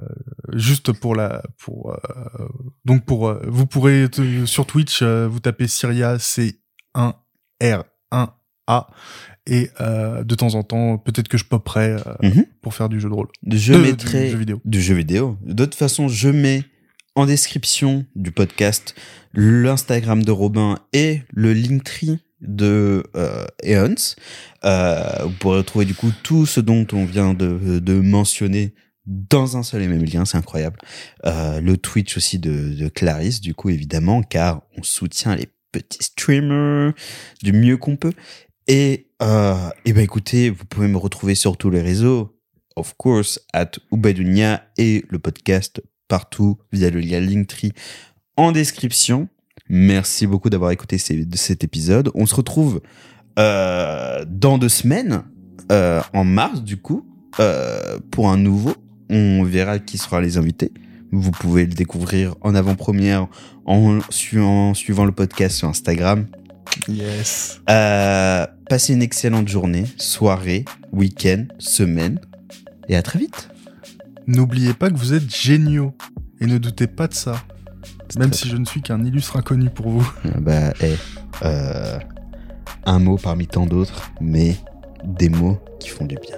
Speaker 1: juste pour la, pour euh, donc pour vous pourrez sur Twitch vous tapez Syria C 1 R 1 A. Et de temps en temps, peut-être que je poperai euh,
Speaker 2: Mhm.
Speaker 1: pour faire du jeu de rôle.
Speaker 2: Je
Speaker 1: De- du
Speaker 2: mettrai
Speaker 1: jeu vidéo.
Speaker 2: du jeu vidéo. De toute façon, je mets en description du podcast l'Instagram de Robin et le Linktree de euh, Eons. Euh, vous pourrez retrouver du coup tout ce dont on vient de, de mentionner dans un seul et même lien, c'est incroyable. Euh, le Twitch aussi de, de Clarisse, du coup, évidemment, car on soutient les petits streamers du mieux qu'on peut. Et, euh, et ben écoutez, vous pouvez me retrouver sur tous les réseaux, of course, at Ubaidunia et le podcast partout via le lien Linktree en description. Merci beaucoup d'avoir écouté ces- cet épisode. On se retrouve euh, dans deux semaines, euh, en mars du coup, euh, pour un nouveau. On verra qui sera les invités. Vous pouvez le découvrir en avant-première en, en suivant le podcast sur Instagram.
Speaker 1: Yes.
Speaker 2: Passez une excellente journée, soirée, week-end, semaine. Et à très vite.
Speaker 1: N'oubliez pas que vous êtes géniaux. Et ne doutez pas de ça. Même si je ne suis qu'un illustre inconnu pour vous.
Speaker 2: Euh, Bah, eh, euh, un mot parmi tant d'autres, mais des mots qui font du bien.